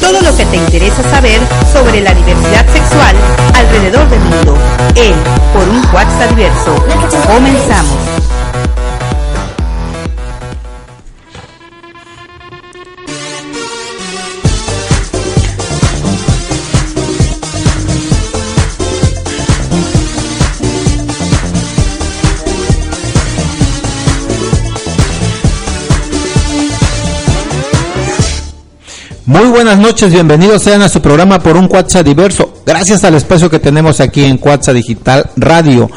Todo lo que te interesa saber sobre la diversidad sexual alrededor del mundo. En Por un WhatsApp diverso. Comenzamos. Buenas noches, bienvenidos sean a su programa por un WhatsApp diverso. Gracias al espacio que tenemos aquí en WhatsApp Digital Radio.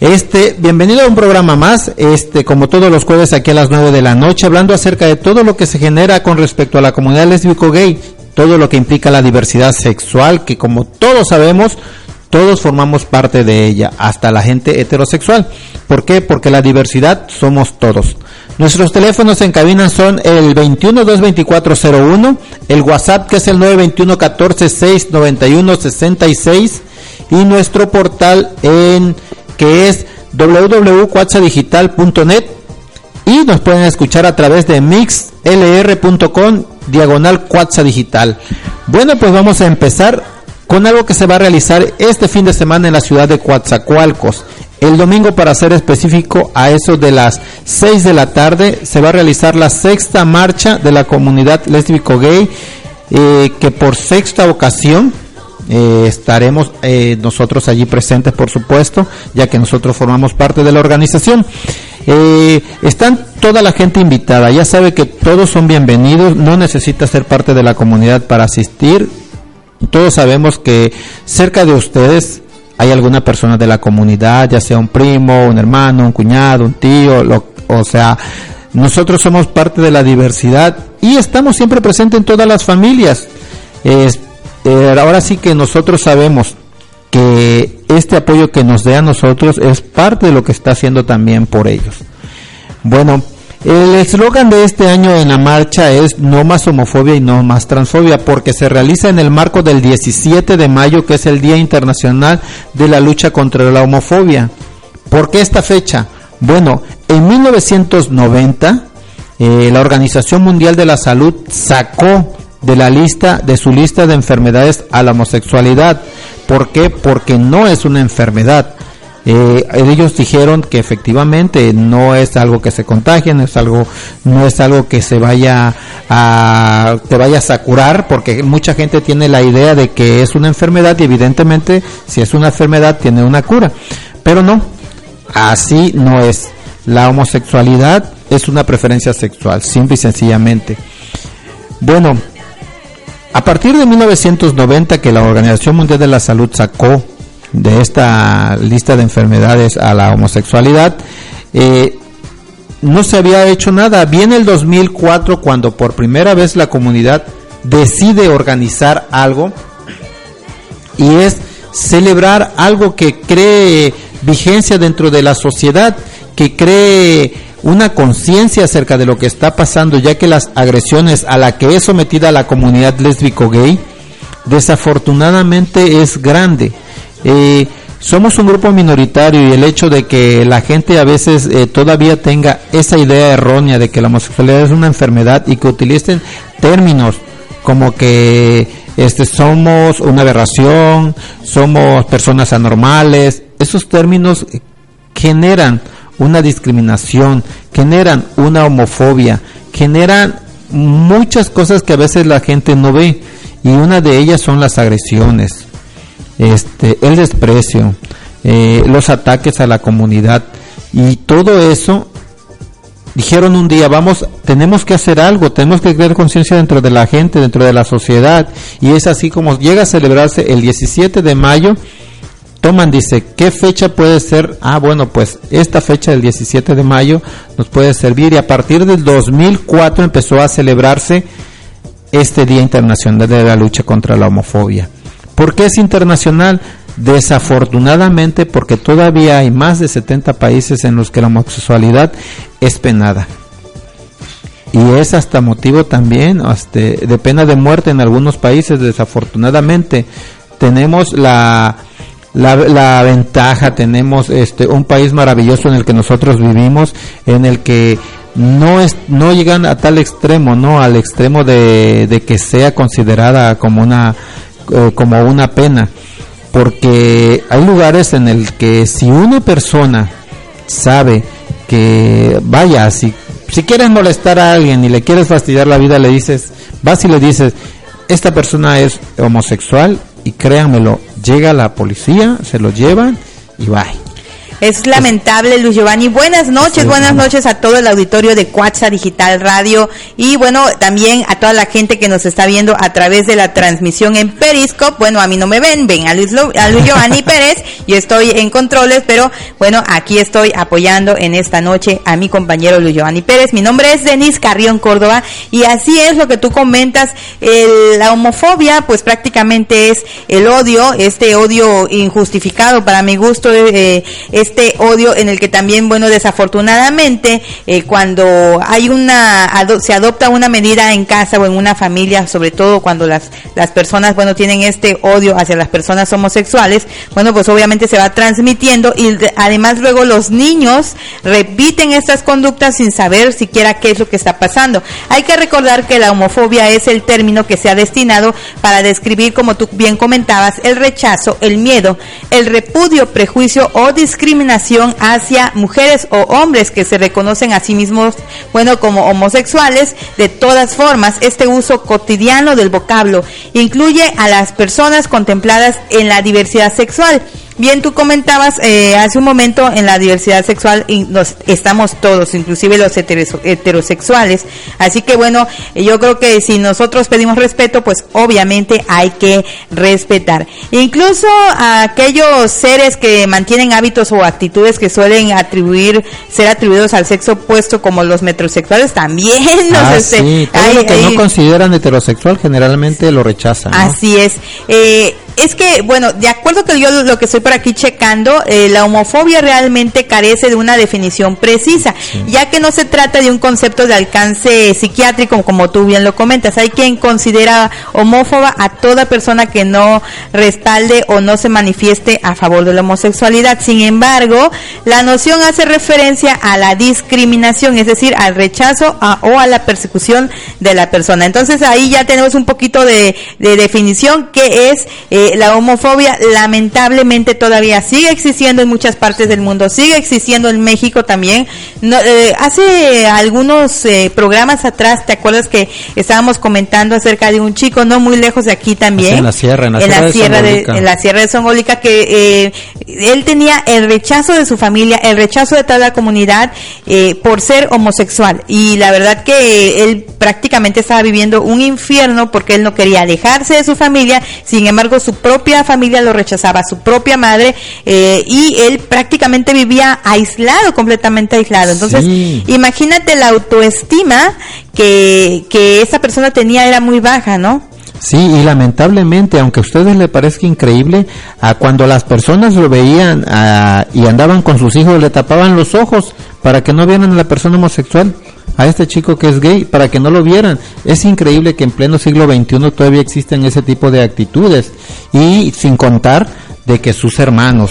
Este, bienvenido a un programa más, este, como todos los jueves aquí a las 9 de la noche, hablando acerca de todo lo que se genera con respecto a la comunidad lésbico gay, todo lo que implica la diversidad sexual, que como todos sabemos, todos formamos parte de ella, hasta la gente heterosexual. ¿Por qué? Porque la diversidad somos todos. Nuestros teléfonos en cabina son el 21-224-01, el WhatsApp que es el 921-14-691-66 y nuestro portal en que es www.cuatzadigital.net y nos pueden escuchar a través de mixlr.com diagonal Digital. Bueno, pues vamos a empezar con algo que se va a realizar este fin de semana en la ciudad de Coatzacoalcos. El domingo, para ser específico, a eso de las 6 de la tarde, se va a realizar la sexta marcha de la comunidad lésbico-gay, eh, que por sexta ocasión eh, estaremos eh, nosotros allí presentes, por supuesto, ya que nosotros formamos parte de la organización. están toda la gente invitada, ya sabe que todos son bienvenidos, no necesita ser parte de la comunidad para asistir. Todos sabemos que cerca de ustedes hay alguna persona de la comunidad, ya sea un primo, un hermano, un cuñado, un tío, o sea, nosotros somos parte de la diversidad y estamos siempre presentes en todas las familias. Eh, ahora sí que nosotros sabemos que este apoyo que nos dé a nosotros es parte de lo que está haciendo también por ellos. Bueno, el eslogan de este año en la marcha es no más homofobia y no más transfobia porque se realiza en el marco del 17 de mayo que es el Día Internacional de la Lucha contra la Homofobia. ¿Por qué esta fecha? Bueno, en 1990 eh, la Organización Mundial de la Salud sacó de la lista de su lista de enfermedades a la homosexualidad. ¿Por qué? Porque no es una enfermedad eh, ellos dijeron que efectivamente no es algo que se contagie, no es algo, no es algo que se vaya a, te vayas a curar, porque mucha gente tiene la idea de que es una enfermedad y evidentemente si es una enfermedad tiene una cura, pero no, así no es. La homosexualidad es una preferencia sexual, simple y sencillamente. Bueno, a partir de 1990 que la Organización Mundial de la Salud sacó de esta lista de enfermedades a la homosexualidad, eh, no se había hecho nada. Viene el 2004 cuando por primera vez la comunidad decide organizar algo y es celebrar algo que cree vigencia dentro de la sociedad, que cree una conciencia acerca de lo que está pasando, ya que las agresiones a la que es sometida la comunidad lésbico gay desafortunadamente es grande. Somos un grupo minoritario y el hecho de que la gente a veces eh, todavía tenga esa idea errónea de que la homosexualidad es una enfermedad y que utilicen términos como que este somos una aberración, somos personas anormales, esos términos generan una discriminación, generan una homofobia, generan muchas cosas que a veces la gente no ve y una de ellas son las agresiones este, el desprecio, eh, los ataques a la comunidad y todo eso dijeron un día, vamos, tenemos que hacer algo, tenemos que crear conciencia dentro de la gente, dentro de la sociedad. Y es así como llega a celebrarse el 17 de mayo toman, dice, ¿qué fecha puede ser? Ah, bueno, pues esta fecha del 17 de mayo nos puede servir y a partir del 2004 empezó a celebrarse este Día Internacional de la Lucha contra la Homofobia. ¿Por qué es internacional? Desafortunadamente porque todavía hay más de 70 países en los que la homosexualidad es penada. Y es hasta motivo también este, de pena de muerte en algunos países, desafortunadamente. Tenemos la, la, ventaja, tenemos este, un país maravilloso en el que nosotros vivimos, en el que no es no llegan a tal extremo no al extremo de, de que sea considerada como una eh, como una pena porque hay lugares en el que si una persona sabe que vaya si si quieres molestar a alguien y le quieres fastidiar la vida le dices vas y le dices esta persona es homosexual y créanmelo llega la policía se lo llevan y va es lamentable, Luis Giovanni. Buenas noches, buenas noches a todo el auditorio de Cuatza Digital Radio y bueno, también a toda la gente que nos está viendo a través de la transmisión en Periscope. Bueno, a mí no me ven, ven a Luis, a Luis Giovanni Pérez. Yo estoy en controles, pero bueno, aquí estoy apoyando en esta noche a mi compañero Luis Giovanni Pérez. Mi nombre es Denis Carrión Córdoba y así es lo que tú comentas. la homofobia, pues prácticamente es el odio, este odio injustificado para mi gusto. Eh, es este odio en el que también, bueno, desafortunadamente, eh, cuando hay una, se adopta una medida en casa o en una familia, sobre todo cuando las, las personas, bueno, tienen este odio hacia las personas homosexuales, bueno, pues obviamente se va transmitiendo y además luego los niños repiten estas conductas sin saber siquiera qué es lo que está pasando. Hay que recordar que la homofobia es el término que se ha destinado para describir, como tú bien comentabas, el rechazo, el miedo, el repudio, prejuicio o discriminación discriminación hacia mujeres o hombres que se reconocen a sí mismos, bueno, como homosexuales. De todas formas, este uso cotidiano del vocablo incluye a las personas contempladas en la diversidad sexual Bien, tú comentabas eh, hace un momento en la diversidad sexual y nos, estamos todos, inclusive los heterosexuales. Así que bueno, yo creo que si nosotros pedimos respeto, pues obviamente hay que respetar. Incluso a aquellos seres que mantienen hábitos o actitudes que suelen atribuir, ser atribuidos al sexo opuesto, como los metrosexuales, también nos ah, este, sí. Todo lo que no consideran heterosexual generalmente lo rechazan. Así es. Eh, es que, bueno, de acuerdo que yo lo que estoy por aquí checando, eh, la homofobia realmente carece de una definición precisa, ya que no se trata de un concepto de alcance psiquiátrico, como tú bien lo comentas. Hay quien considera homófoba a toda persona que no respalde o no se manifieste a favor de la homosexualidad. Sin embargo, la noción hace referencia a la discriminación, es decir, al rechazo o a la persecución de la persona. Entonces ahí ya tenemos un poquito de, definición que es eh, la homofobia lamentablemente todavía sigue existiendo en muchas partes del mundo, sigue existiendo en México también. Eh, hace algunos eh, programas atrás, ¿te acuerdas que estábamos comentando acerca de un chico no muy lejos de aquí también? en la sierra, en la, sierra, de, en la sierra de Songólica, que eh, él tenía el rechazo de su familia, el rechazo de toda la comunidad por ser homosexual. Y la verdad que él prácticamente estaba viviendo un infierno porque él no quería alejarse de su familia, sin embargo su propia familia lo rechazaba, su propia madre, eh, y él prácticamente vivía aislado, completamente aislado. Entonces, imagínate la autoestima que, que esa persona tenía era muy baja, ¿no? Sí, y lamentablemente, aunque a ustedes les parezca increíble, a cuando las personas lo veían y andaban con sus hijos, le tapaban los ojos para que no vieran a la persona homosexual a este chico que es gay para que no lo vieran. Es increíble que en pleno siglo XXI todavía existen ese tipo de actitudes y sin contar de que sus hermanos,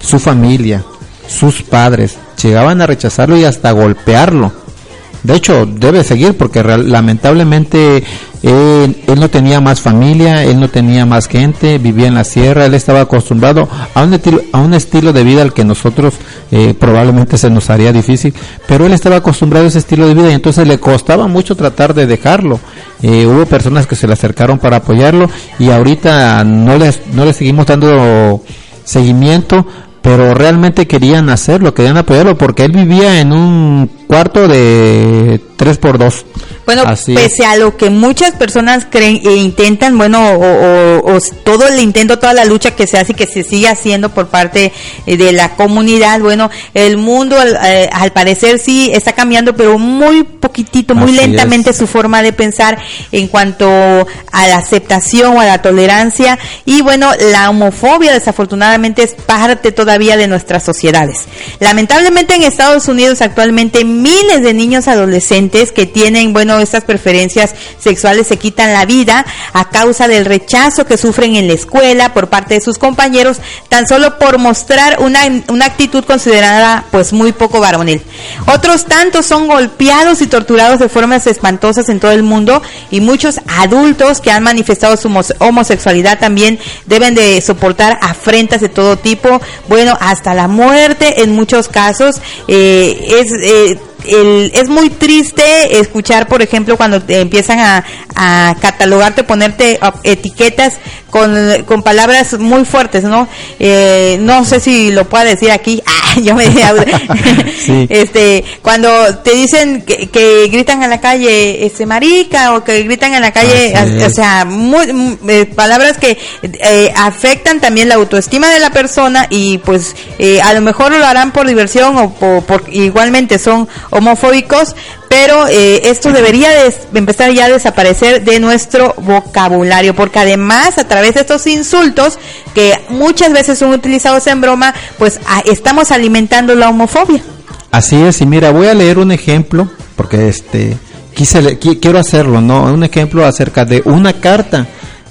su familia, sus padres llegaban a rechazarlo y hasta golpearlo de hecho, debe seguir porque lamentablemente él, no tenía más familia, él no tenía más gente, vivía en la sierra, él estaba acostumbrado a un, estilo, a un estilo de vida al que nosotros eh, probablemente se nos haría difícil, pero él estaba acostumbrado a ese estilo de vida y entonces le costaba mucho tratar de dejarlo. Eh, hubo personas que se le acercaron para apoyarlo y ahorita no les, no le seguimos dando seguimiento pero realmente querían hacerlo, querían apoyarlo porque él vivía en un cuarto de 3 por 2 bueno, pese a lo que muchas personas creen e intentan, bueno, o, todo el intento, toda la lucha que se hace y que se sigue haciendo por parte eh, de la comunidad, bueno, el mundo al, eh, parecer sí está cambiando, pero muy poquitito, muy lentamente su forma de pensar en cuanto a la aceptación o a la tolerancia. Y bueno, la homofobia desafortunadamente es parte todavía de nuestras sociedades. Lamentablemente en Estados Unidos actualmente miles de niños adolescentes que tienen, bueno, estas preferencias sexuales se quitan la vida a causa del rechazo que sufren en la escuela por parte de sus compañeros, tan solo por mostrar una, una actitud considerada pues muy poco varonil. Otros tantos son golpeados y torturados de formas espantosas en todo el mundo y muchos adultos que han manifestado su homosexualidad también deben de soportar afrentas de todo tipo, bueno, hasta la muerte en muchos casos. Eh, es eh, es muy triste escuchar, por ejemplo, cuando te empiezan a, a catalogarte, ponerte etiquetas con, con palabras muy fuertes, ¿no? Eh, no sé si lo puedo decir aquí. Ah, yo me Este, cuando te dicen que, que, gritan en la calle, este marica, o que gritan en la calle, o, sea, muy, eh, palabras que eh, afectan también la autoestima de la persona y pues eh, a lo mejor lo harán por diversión o por, por igualmente son homofóbicos, pero eh, esto debería de empezar ya a desaparecer de nuestro vocabulario, porque además a través de estos insultos que muchas veces son utilizados en broma, pues estamos alimentando la homofobia. Así es, y mira, voy a leer un ejemplo, porque este quise, quiero hacerlo, ¿no? Un ejemplo acerca de una carta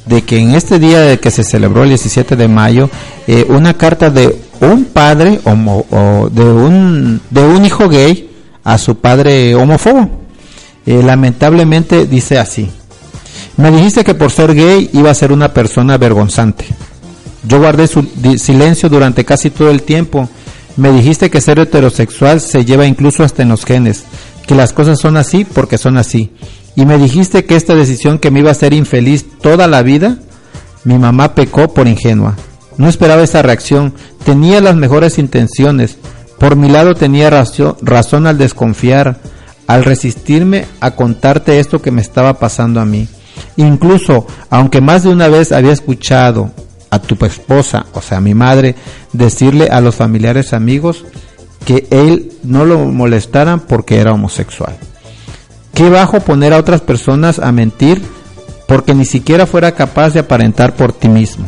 de que en este día que se celebró el 17 de mayo, eh, una carta de un padre o de un de un hijo gay a su padre homófobo. Eh, lamentablemente dice así. Me dijiste que por ser gay iba a ser una persona vergonzante. Yo guardé su silencio durante casi todo el tiempo. Me dijiste que ser heterosexual se lleva incluso hasta en los genes, que las cosas son así porque son así. Y me dijiste que esta decisión que me iba a hacer infeliz toda la vida, mi mamá pecó por ingenua. No esperaba esa reacción, tenía las mejores intenciones, por mi lado tenía razón al desconfiar, al resistirme a contarte esto que me estaba pasando a mí. Incluso, aunque más de una vez había escuchado a tu esposa, o sea, a mi madre, decirle a los familiares amigos que él no lo molestaran porque era homosexual. Qué bajo poner a otras personas a mentir porque ni siquiera fuera capaz de aparentar por ti mismo.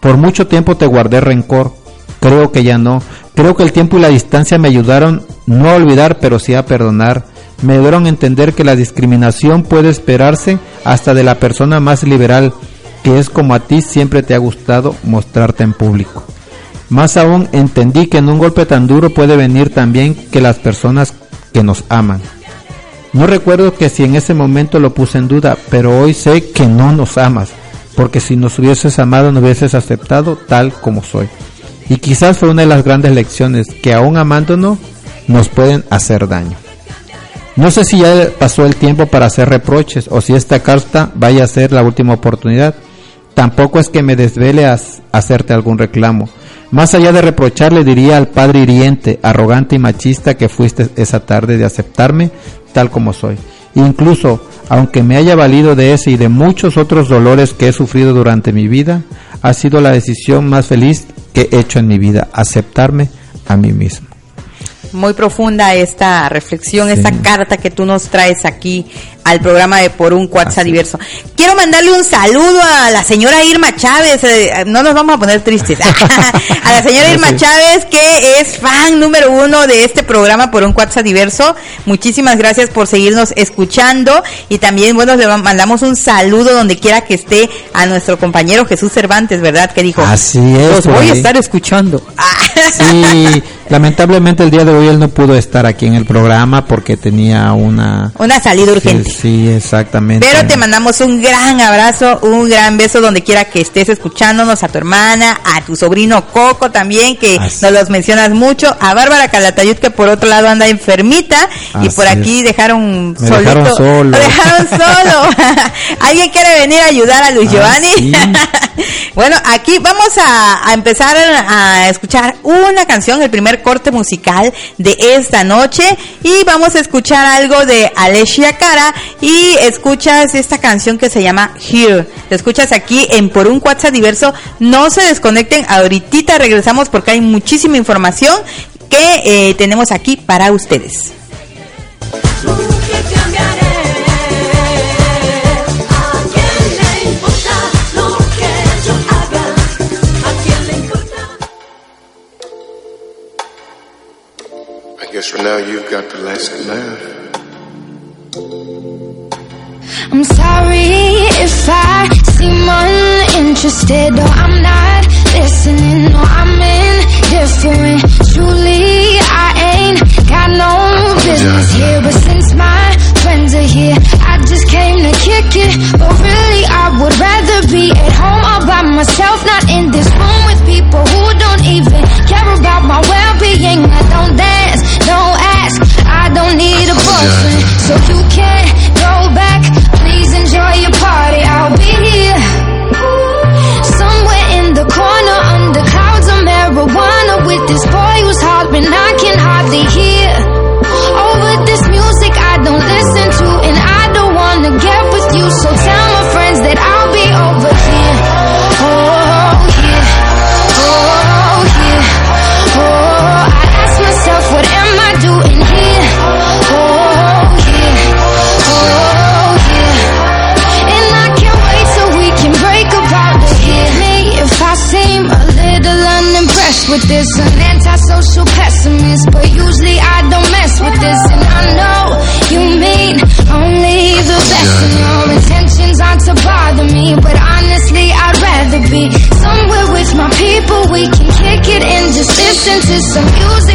Por mucho tiempo te guardé rencor, creo que ya no, Creo que el tiempo y la distancia me ayudaron no a olvidar, pero sí a perdonar. Me ayudaron a entender que la discriminación puede esperarse hasta de la persona más liberal, que es como a ti siempre te ha gustado mostrarte en público. Más aún entendí que en un golpe tan duro puede venir también que las personas que nos aman. No recuerdo que si en ese momento lo puse en duda, pero hoy sé que no nos amas, porque si nos hubieses amado no hubieses aceptado tal como soy. Y quizás fue una de las grandes lecciones que aún amándonos nos pueden hacer daño. No sé si ya pasó el tiempo para hacer reproches o si esta carta vaya a ser la última oportunidad. Tampoco es que me desvele a hacerte algún reclamo. Más allá de reprocharle diría al padre hiriente, arrogante y machista que fuiste esa tarde de aceptarme tal como soy. Incluso, aunque me haya valido de ese y de muchos otros dolores que he sufrido durante mi vida, ha sido la decisión más feliz que he hecho en mi vida, aceptarme a mí mismo. Muy profunda esta reflexión, esta carta que tú nos traes aquí al programa de Por un WhatsApp Diverso. Quiero mandarle un saludo a la señora Irma Chávez, eh, no nos vamos a poner tristes, a la señora Irma Chávez que es fan número uno de este programa Por un WhatsApp Diverso. Muchísimas gracias por seguirnos escuchando y también, bueno, le mandamos un saludo donde quiera que esté a nuestro compañero Jesús Cervantes, ¿verdad? Que dijo, Así es, los voy a estar escuchando. sí, lamentablemente el día de hoy él no pudo estar aquí en el programa porque tenía una... Una salida urgente. Sí, exactamente. Pero te mandamos un gran abrazo, un gran beso donde quiera que estés escuchándonos, a tu hermana, a tu sobrino Coco también, que nos los mencionas mucho, a Bárbara Calatayud, que por otro lado anda enfermita, y por aquí dejaron solito. Dejaron solo. dejaron solo. ¿Alguien quiere venir a ayudar a Luis ah, Giovanni? Bueno, aquí vamos a, empezar a escuchar una canción, el primer corte musical de esta noche. Y vamos a escuchar algo de Alessia Cara. Y escuchas esta canción que se llama Here. Te escuchas aquí en Por un WhatsApp Diverso. No se desconecten, ahorita regresamos porque hay muchísima información que eh, tenemos aquí para ustedes. Guess for now you've got the last laugh. I'm sorry if I seem uninterested or I'm not listening or I'm indifferent. Truly, I ain't got no business here, but since my friends are here, I just came to kick it. But really, I would rather be at home all by myself, not in this room with people who don't even care about my well-being. So you can't go back. Please enjoy your party, I'll be here. Somewhere in the corner under clouds of marijuana with this boy who's hollering I can hardly hear. With this. An antisocial pessimist, but usually I don't mess with this. And I know you mean only the best. And your intentions aren't to bother me, but honestly, I'd rather be somewhere with my people. We can kick it and just listen to some music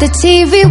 the TV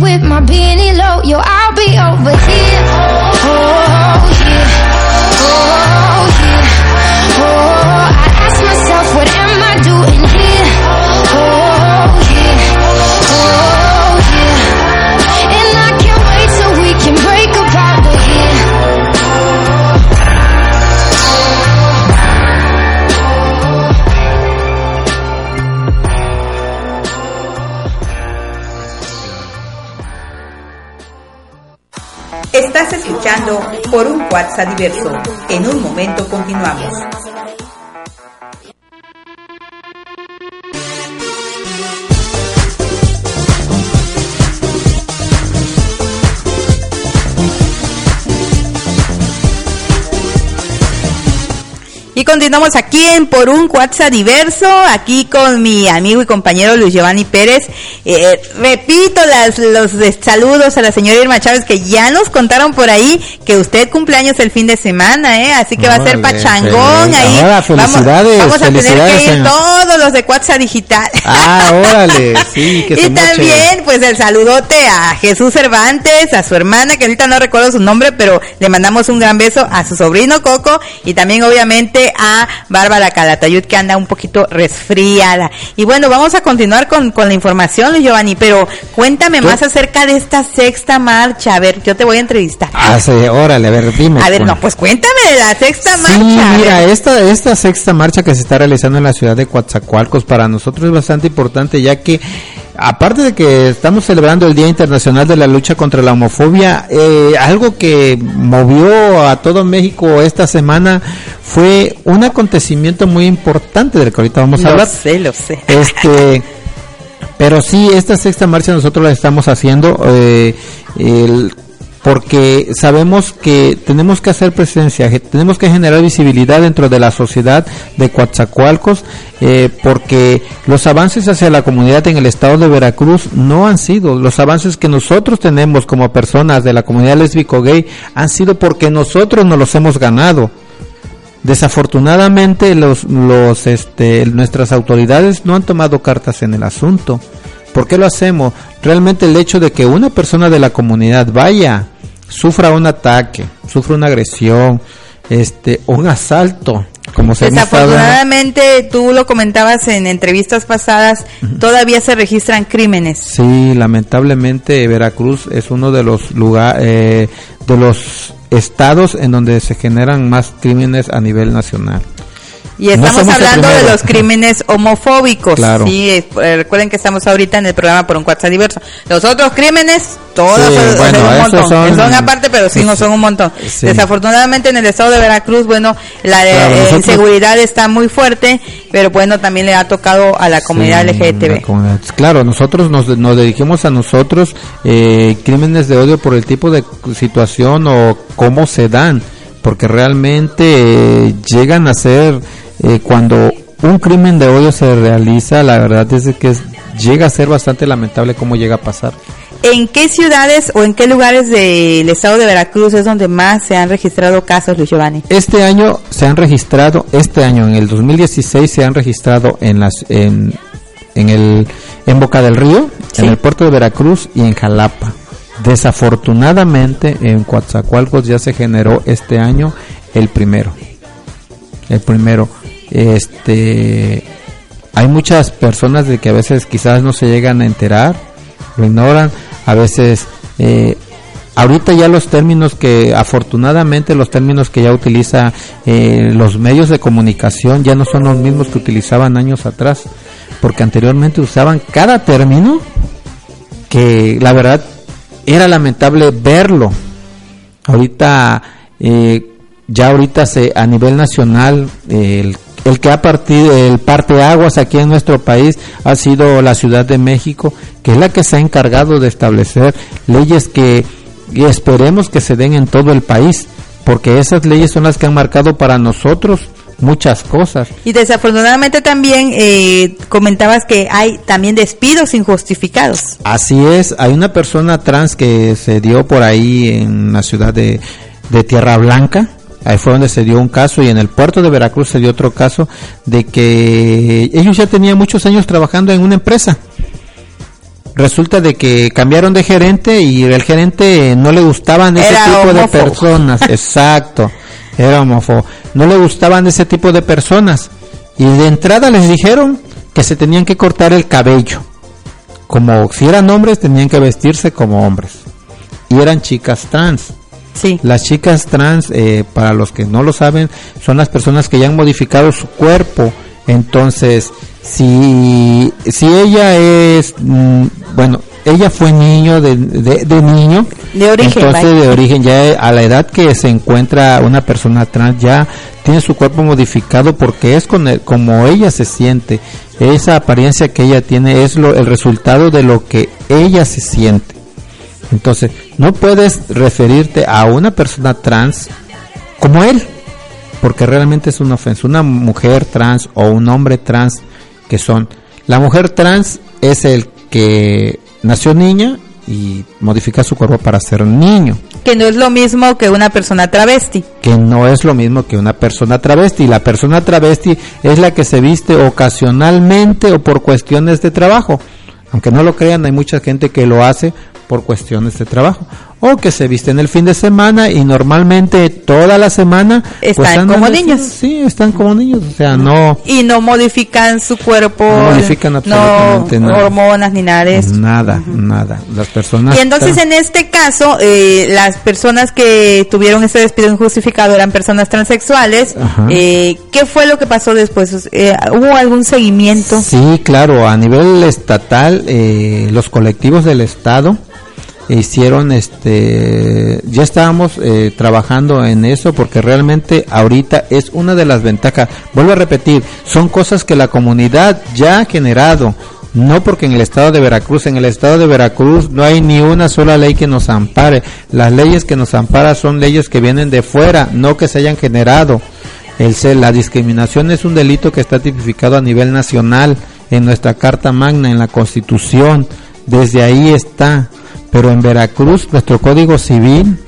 por un WhatsApp diverso. En un momento continuamos. Y continuamos aquí en Por un WhatsApp Diverso, aquí con mi amigo y compañero Luis Giovanni Pérez. Eh, repito las, los saludos a la señora Irma Chávez que ya nos contaron por ahí que usted cumpleaños el fin de semana, ¿eh? Así que va a ser pachangón feliz. ahí. Ahora, vamos, felicidades, vamos a tener que ir señor. todos los de WhatsApp Digital. Ah, órale, sí, que se y moche. también, pues el saludote a Jesús Cervantes, a su hermana, que ahorita no recuerdo su nombre, pero le mandamos un gran beso a su sobrino Coco y también obviamente a Bárbara Calatayud, que anda un poquito resfriada. Y bueno, vamos a continuar con, con la información, Luis Giovanni, pero cuéntame más acerca de esta sexta marcha. A ver, yo te voy a entrevistar. Ah, sí, órale, a ver, dime. a ver, no, pues cuéntame de la sexta marcha. Mira, esta, esta sexta marcha que se está realizando en la ciudad de Coatzacoalcos para nosotros es bastante importante ya que aparte de que estamos celebrando el Día Internacional de la Lucha contra la Homofobia, eh, algo que movió a todo México esta semana fue un acontecimiento muy importante del que ahorita vamos a Lo hablar. sé, lo sé. Este, pero sí, esta sexta marcha nosotros la estamos haciendo eh, el- porque sabemos que tenemos que hacer presencia, tenemos que generar visibilidad dentro de la sociedad de Coatzacoalcos, eh, porque los avances hacia la comunidad en el estado de Veracruz no han sido, los avances que nosotros tenemos como personas de la comunidad lésbico gay han sido porque nosotros nos los hemos ganado desafortunadamente los, los este, nuestras autoridades no han tomado cartas en el asunto. ¿Por qué lo hacemos? Realmente el hecho de que una persona de la comunidad vaya, sufra un ataque, sufra una agresión, este, un asalto, como se Desafortunadamente, tú lo comentabas en entrevistas pasadas, todavía se registran crímenes. Sí, lamentablemente Veracruz es uno de los lugares, de los estados en donde se generan más crímenes a nivel nacional. Y estamos hablando de los crímenes homofóbicos. Claro. Sí, eh, recuerden que estamos ahorita en el programa por un WhatsApp diverso. Los otros crímenes, todos Sí, son, bueno, son un montón. son- Son, aparte, pero sí, no son un montón. Sí. Desafortunadamente en el estado de Veracruz, bueno, la eh, Claro, eh, nosotros- inseguridad está muy fuerte, pero bueno, también le ha tocado a la comunidad Sí, LGTB. la comunidad. Claro, nosotros nos, nos dirigimos a nosotros eh, crímenes de odio por el tipo de situación o cómo se dan, porque realmente eh, llegan a ser eh, cuando un crimen de odio se realiza, la verdad es que es- llega a ser bastante lamentable cómo llega a pasar. ¿En qué ciudades o en qué lugares del estado de Veracruz es donde más se han registrado casos, Luis Giovanni? Este año se han registrado, este año en el 2016 se han registrado en las en, en el en Boca del Río, Sí. en el puerto de Veracruz y en Jalapa. Desafortunadamente en Coatzacoalcos ya se generó este año el primero. El primero este hay muchas personas de que a veces quizás no se llegan a enterar, lo ignoran, a veces eh, ahorita ya los términos que afortunadamente los términos que ya utiliza eh, los medios de comunicación ya no son los mismos que utilizaban años atrás, porque anteriormente usaban cada término que la verdad era lamentable verlo. Ahorita eh, ya ahorita se a nivel nacional el, el que ha partido el parteaguas aquí en nuestro país ha sido la Ciudad de México, que es la que se ha encargado de establecer leyes que y esperemos que se den en todo el país, porque esas leyes son las que han marcado para nosotros muchas cosas. Y desafortunadamente también eh, comentabas que hay también despidos injustificados. Así es, hay una persona trans que se dio por ahí en la ciudad de, de Tierra Blanca, ahí fue donde se dio un caso y en el puerto de Veracruz se dio otro caso de que ellos ya tenían muchos años trabajando en una empresa. Resulta de que cambiaron de gerente y el gerente no le gustaban ese Era tipo de personas, exacto, era homófobo, no le gustaban ese tipo de personas. Y de entrada les dijeron que se tenían que cortar el cabello. Como si eran hombres tenían que vestirse como hombres. Y eran chicas trans Sí. las chicas trans eh, para los que no lo saben son las personas que ya han modificado su cuerpo entonces si si ella es mm, bueno ella fue niño de, de, de niño De origen, entonces vaya. de origen ya a la edad que se encuentra una persona trans ya tiene su cuerpo modificado porque es con el- como ella se siente esa apariencia que ella tiene es lo, el resultado de lo que ella se siente entonces no puedes referirte a una persona trans como él porque realmente es una ofensa una mujer trans o un hombre trans que son la mujer trans es el que nació niña y modifica su cuerpo para ser niño Que no es lo mismo que una persona travesti. que no es lo mismo que una persona travesti. La persona travesti es la que se viste ocasionalmente o por cuestiones de trabajo. Aunque no lo crean, hay mucha gente que lo hace por cuestiones de trabajo. O que se visten el fin de semana y normalmente toda la semana pues, Están como niños. Sí, están como niños, o sea, no Y no modifican su cuerpo. No modifican absolutamente no nada. hormonas ni nada de eso. nada, nada. Las personas Y entonces están- en este caso, eh, las personas que tuvieron ese despido injustificado eran personas transexuales. Eh, ¿Qué fue lo que pasó después? Eh, ¿Hubo algún seguimiento? Sí, claro, a nivel estatal, eh, los colectivos del Estado hicieron, este, ya estábamos eh, trabajando en eso porque realmente ahorita es una de las ventajas. Vuelvo a repetir, son cosas que la comunidad ya ha generado. No porque en el estado de Veracruz, en el estado de Veracruz no hay ni una sola ley que nos ampare. Las leyes que nos amparan son leyes que vienen de fuera, no que se hayan generado. El la discriminación es un delito que está tipificado a nivel nacional en nuestra Carta Magna, en la Constitución. Desde ahí está. Pero en Veracruz, nuestro Código Civil,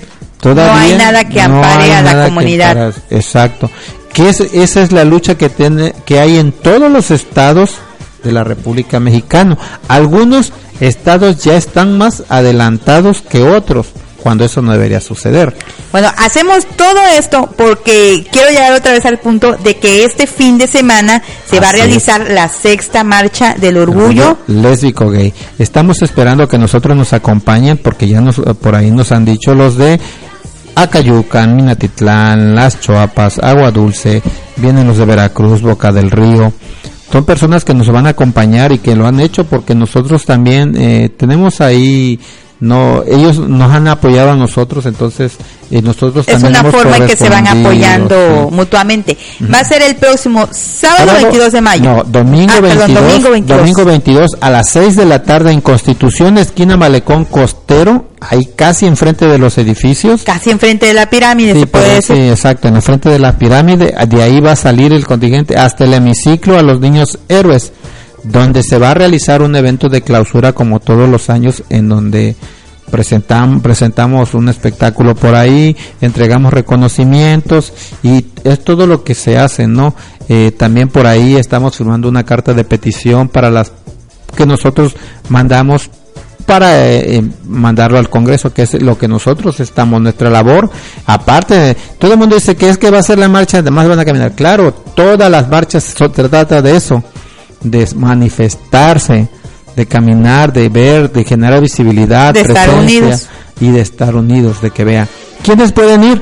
todavía No hay nada que ampare a la que comunidad. Exacto. Que es- esa es la lucha que tiene, que hay en todos los estados de la República Mexicana. Algunos estados ya están más adelantados que otros, cuando eso no debería suceder. Bueno, hacemos todo esto porque quiero llegar otra vez al punto de que este fin de semana se va a realizar la sexta marcha del orgullo. lésbico gay. Estamos esperando que nosotros nos acompañen porque ya nos por ahí nos han dicho los de Acayucan, Minatitlán, Las Choapas, Agua Dulce, vienen los de Veracruz, Boca del Río. Son personas que nos van a acompañar y que lo han hecho porque nosotros también eh, tenemos ahí no ellos nos han apoyado a nosotros entonces eh, nosotros Es también una forma en que se van apoyando sí. mutuamente. Va a ser el próximo sábado Sábado- 22 de mayo. No, domingo, Ah, 22, perdón, domingo 22. domingo 22 a las 6 de la tarde en Constitución, esquina Malecón Costero, ahí casi enfrente de los edificios. Casi enfrente de la pirámide, Sí, se puede decir. sí, exacto, en frente de la pirámide, de ahí va a salir el contingente hasta el hemiciclo a los niños héroes, donde se va a realizar un evento de clausura como todos los años en donde presentam- presentamos un espectáculo por ahí, entregamos reconocimientos y es todo lo que se hace, ¿no? Eh, también por ahí estamos firmando una carta de petición para las que nosotros mandamos para eh, eh, mandarlo al Congreso, que es lo que nosotros estamos, nuestra labor. Aparte, todo el mundo dice que es que va a ser la marcha, además van a caminar. Claro, todas las marchas se trata de eso, de manifestarse, de caminar, de ver, de generar visibilidad, De estar presencia unidos. y de estar unidos, de que vean. ¿Quiénes pueden ir?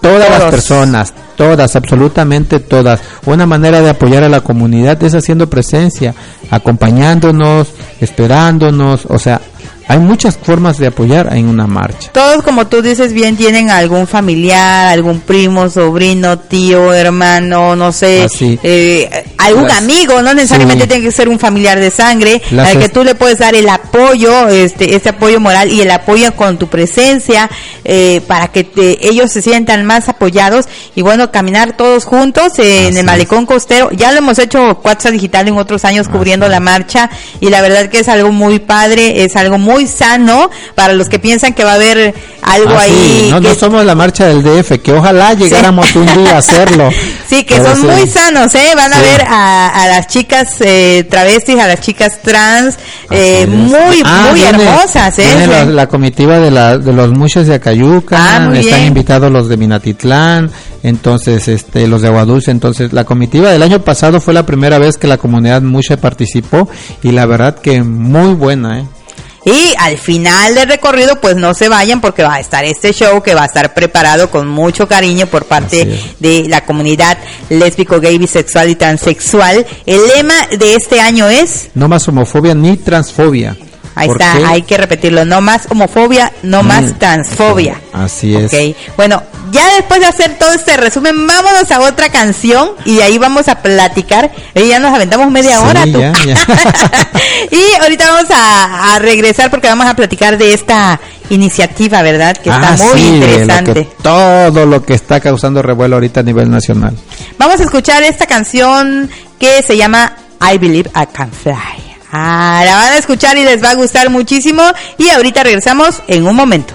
Todas las personas, todas, absolutamente todas. Una manera de apoyar a la comunidad es haciendo presencia, acompañándonos, esperándonos, o sea, hay muchas formas de apoyar en una marcha. Todos, como tú dices bien, tienen algún familiar, algún primo, sobrino, tío, hermano, no sé, eh, algún Las- amigo, no necesariamente Sí. tiene que ser un familiar de sangre, Las al que tú le puedes dar el apoyo, este, este apoyo moral y el apoyo con tu presencia, eh, para que te- ellos se sientan más apoyados y bueno, caminar todos juntos eh, en el malecón costero. Ya lo hemos hecho Cuatza Digital en otros años cubriendo la marcha y la verdad que es algo muy padre, es algo muy sano para los que piensan que va a haber algo Ah, ahí. sí, no, que no somos la marcha del DF, que ojalá llegáramos un día a hacerlo. Sí, que Pero son sí. muy sanos, ¿eh? Van a Sí. ver a, a las chicas eh, travestis, a las chicas trans, eh, muy, Ah, muy viene- hermosas, ¿eh? viene la, Sí. la comitiva de, la, de los muchos de Acayuca, Ah, muy están invitados los de Minatitlán, entonces este los de Aguadulce, entonces la comitiva del año pasado fue la primera vez que la comunidad Mushe participó y la verdad que muy buena, ¿eh? Y al final del recorrido, pues no se vayan porque va a estar este show que va a estar preparado con mucho cariño por parte de la comunidad lésbico, gay, bisexual y transexual. El lema de este año es, No más homofobia ni transfobia. Ahí ¿Por está, qué? hay que repetirlo, no más homofobia, no más Mm, transfobia. Así es. Ok, bueno, ya después de hacer todo este resumen, vámonos a otra canción y de ahí vamos a platicar. Y ya nos aventamos media Sí, hora, tú. ya, ya. y ahorita vamos a, a regresar porque vamos a platicar de esta iniciativa, ¿verdad? Que está Ah, muy sí, de lo interesante. todo lo que está causando revuelo ahorita a nivel nacional. Vamos a escuchar esta canción que se llama I Believe I Can Fly. Ah, la van a escuchar y les va a gustar muchísimo. Y ahorita regresamos en un momento.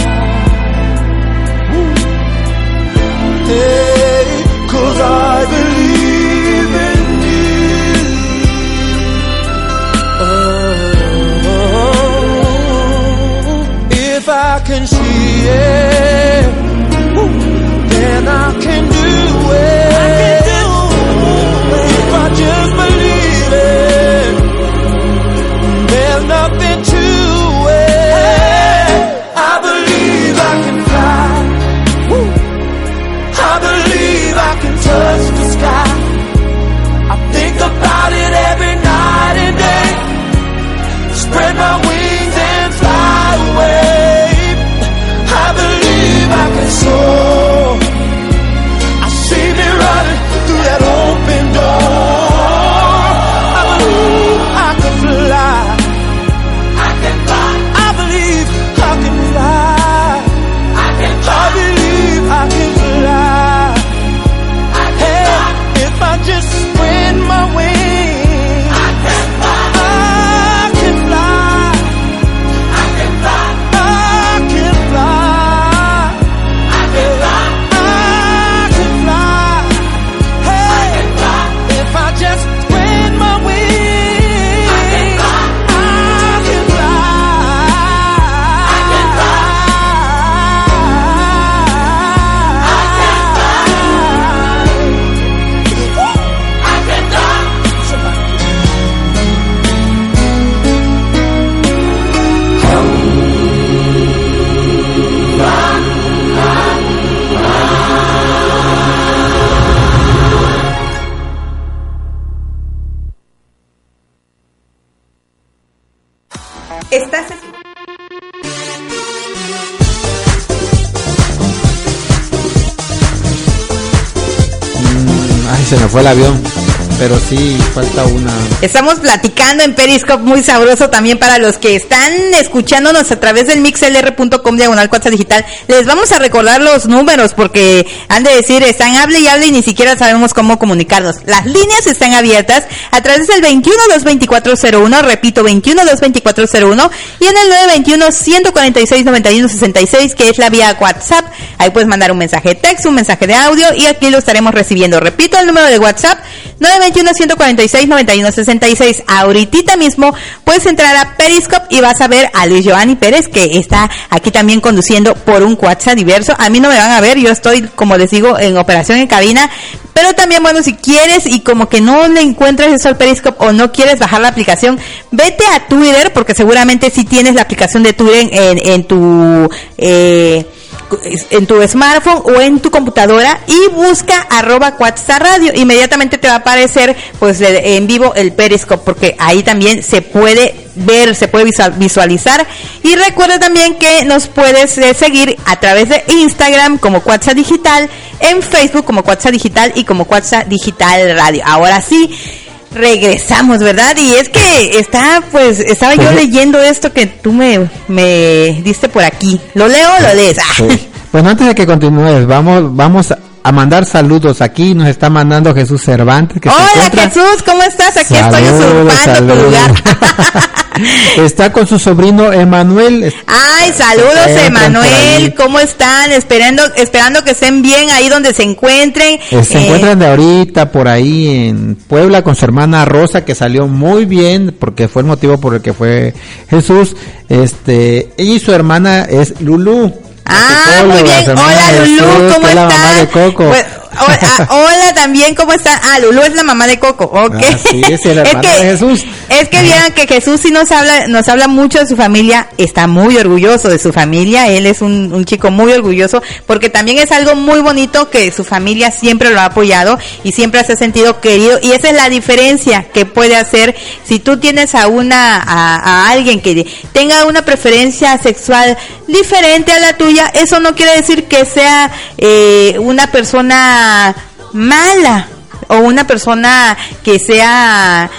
Cause I believe in you. Oh, if I can see it, then I can do it. If I just believe it, there's nothing avión. pero sí falta una. Estamos platicando en Periscope muy sabroso también para los que están escuchándonos a través del mixlr.com diagonal cuatza digital. Les vamos a recordar los números porque han de decir, están hable y hable y ni siquiera sabemos cómo comunicarnos. Las líneas están abiertas a través del 21 22401, repito, 21 22401 y en el 921 146 91 66 que es la vía WhatsApp. Ahí puedes mandar un mensaje de texto, un mensaje de audio y aquí lo estaremos recibiendo. Repito el número de WhatsApp 921-146-9166. Ahorita mismo puedes entrar a Periscope y vas a ver a Luis Giovanni Pérez que está aquí también conduciendo por un WhatsApp diverso. A mí no me van a ver, yo estoy, como les digo, en operación en cabina. Pero también, bueno, si quieres y como que no le encuentras eso al Periscope o no quieres bajar la aplicación, vete a Twitter, porque seguramente si tienes la aplicación de Twitter en, en tu... Eh, en tu smartphone o en tu computadora y busca arroba Radio. Inmediatamente te va a aparecer pues en vivo el Periscope porque ahí también se puede ver, se puede visual- visualizar. Y recuerda también que nos puedes eh, seguir a través de Instagram como Cuatza Digital, en Facebook como Cuatza Digital y como Cuatza Digital Radio. Ahora sí. Regresamos, ¿verdad? Y es que está, pues, estaba yo Pues, leyendo esto que tú me, me diste por aquí. ¿Lo leo o lo lees? Ah. Sí. Bueno, antes de que continúes, vamos, vamos a mandar saludos aquí. Nos está mandando Jesús Cervantes. Que se Hola encuentra- Jesús, ¿cómo estás? Aquí estoy Saludos, usurpando tu saludos. lugar. está con su sobrino Emanuel. Ay, saludos Se Emanuel. ¿cómo están? Esperando, esperando que estén bien ahí donde se encuentren. Eh, Se Eh, encuentran de ahorita por ahí en Puebla con su hermana Rosa que salió muy bien porque fue el motivo por el que fue Jesús. Este, y su hermana es Lulú. Ah, muy bien. Hola Lulú, ¿cómo que es la mamá de estás? Coco. ah, hola también, ¿cómo está? Ah, Lulú es la mamá de Coco, ok. Ah, sí, es el hermano que, de Jesús. Es que vieran que Jesús sí nos habla, nos habla mucho de su familia, está muy orgulloso de su familia, él es un, un chico muy orgulloso, porque también es algo muy bonito que su familia siempre lo ha apoyado y siempre se ha sentido querido, y esa es la diferencia que puede hacer si tú tienes a una, a, a alguien que tenga una preferencia sexual diferente a la tuya, eso no quiere decir que sea eh, una persona mala o una persona que sea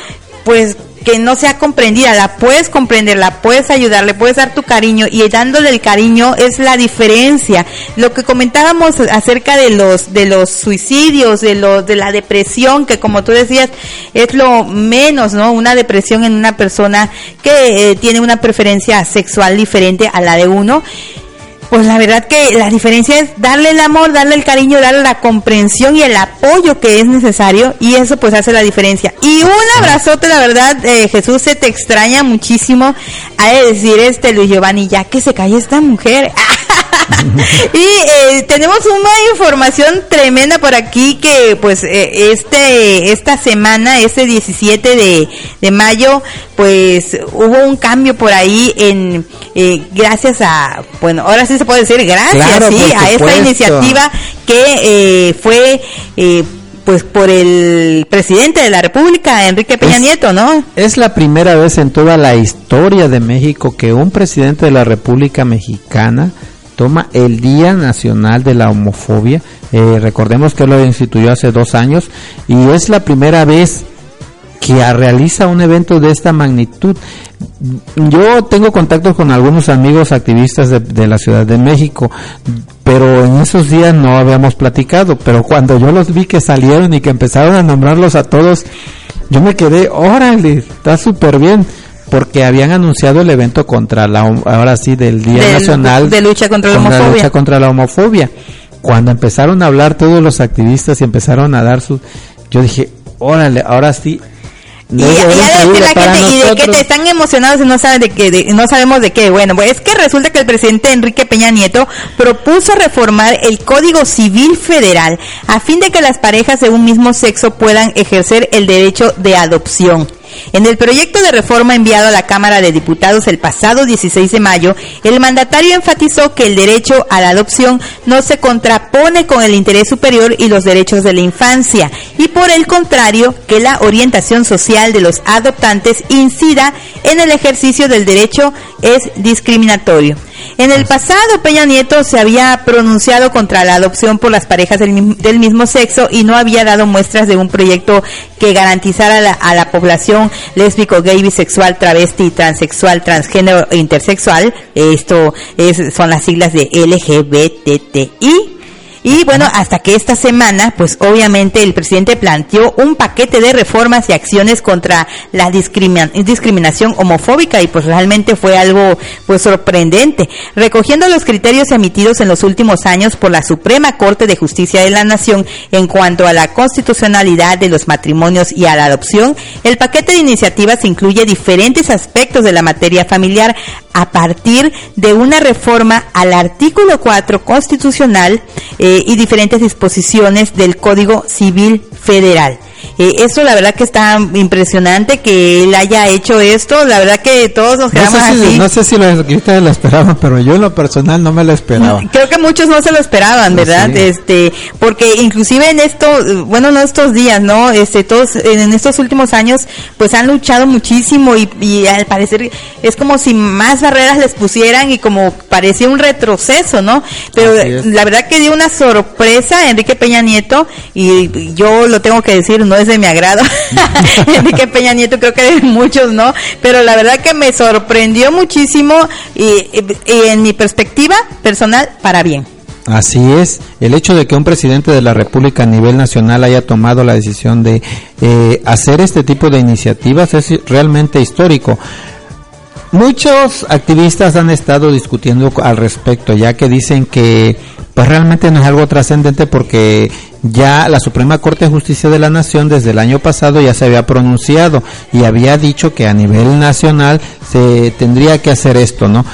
pues que no sea comprendida, la puedes comprender, la puedes ayudar, le puedes dar tu cariño y dándole el cariño es la diferencia. Lo que comentábamos acerca de los de los suicidios, de los de la depresión, que como tú decías es lo menos, ¿no? Una depresión en una persona que eh, tiene una preferencia sexual diferente a la de uno. Pues la verdad que la diferencia es darle el amor, darle el cariño, darle la comprensión y el apoyo que es necesario y eso pues hace la diferencia. Y un abrazote, la verdad, eh, Jesús se te extraña muchísimo a decir este Luis Giovanni, ya que se cae esta mujer. y eh, tenemos una información tremenda por aquí que pues eh, este esta semana, este 17 de, de mayo, pues hubo un cambio por ahí en eh, gracias a, bueno, ahora sí se puede decir gracias, Claro, sí, a esta iniciativa que eh, fue eh, pues por el presidente de la República, Enrique Peña Es- Nieto, ¿no? Es la primera vez en toda la historia de México que un presidente de la República Mexicana el Día Nacional de la Homofobia. Eh, recordemos que lo instituyó hace dos años y es la primera vez que realiza un evento de esta magnitud. Yo tengo contactos con algunos amigos activistas de, de la Ciudad de México, pero en esos días no habíamos platicado, pero cuando yo los vi que salieron y que empezaron a nombrarlos a todos, yo me quedé, órale, está súper bien, porque habían anunciado el evento contra la, ahora sí, del Día Nacional de lucha contra la homofobia. lucha contra la homofobia. Cuando empezaron a hablar todos los activistas y empezaron a dar sus, yo dije, órale, ahora sí. Y, no, y era a decir increíble la gente, y de que te están emocionados y no saben de qué, de- no sabemos de qué. Bueno, pues es que resulta que el presidente Enrique Peña Nieto propuso reformar el Código Civil Federal a fin de que las parejas de un mismo sexo puedan ejercer el derecho de adopción. En el proyecto de reforma enviado a la Cámara de Diputados el pasado 16 de mayo, el mandatario enfatizó que el derecho a la adopción no se contrapone con el interés superior y los derechos de la infancia, y por el contrario, que la orientación social de los adoptantes incida en el ejercicio del derecho es discriminatorio. En el pasado, Peña Nieto se había pronunciado contra la adopción por las parejas del, del mismo sexo y no había dado muestras de un proyecto que garantizara a la, a la población lésbico, gay, bisexual, travesti, transexual, transgénero e intersexual. Esto es, son las siglas de LGBTI. Y bueno, hasta que esta semana, pues obviamente el presidente planteó un paquete de reformas y acciones contra la discrimina- discriminación homofóbica y pues realmente fue algo pues sorprendente. Recogiendo los criterios emitidos en los últimos años por la Suprema Corte de Justicia de la Nación en cuanto a la constitucionalidad de los matrimonios y a la adopción, el paquete de iniciativas incluye diferentes aspectos de la materia familiar a partir de una reforma al artículo 4 constitucional eh, y diferentes disposiciones del Código Civil Federal. Eh, esto la verdad que está impresionante que él haya hecho esto, la verdad que todos nos No quedamos sé, si, así. no sé si los lo esperaban, pero yo en lo personal no me lo esperaba. Creo que muchos no se lo esperaban, ¿verdad? Sí. Este, porque inclusive en esto, bueno, no estos días, ¿no? Este, todos en estos últimos años, pues han luchado muchísimo y, y al parecer es como si más barreras les pusieran y como parecía un retroceso, ¿no? Pero la verdad que dio una sorpresa Enrique Peña Nieto y yo lo tengo que decir, no es de mi agrado. Enrique Peña Nieto creo que de muchos, ¿no? Pero la verdad que me sorprendió muchísimo y, y- en mi perspectiva personal, para bien. Así es, el hecho de que un presidente de la República a nivel nacional haya tomado la decisión de eh, hacer este tipo de iniciativas es realmente histórico. Muchos activistas han estado discutiendo al respecto, ya que dicen que pues realmente no es algo trascendente porque ya la Suprema Corte de Justicia de la Nación desde el año pasado ya se había pronunciado y había dicho que a nivel nacional se tendría que hacer esto, ¿no?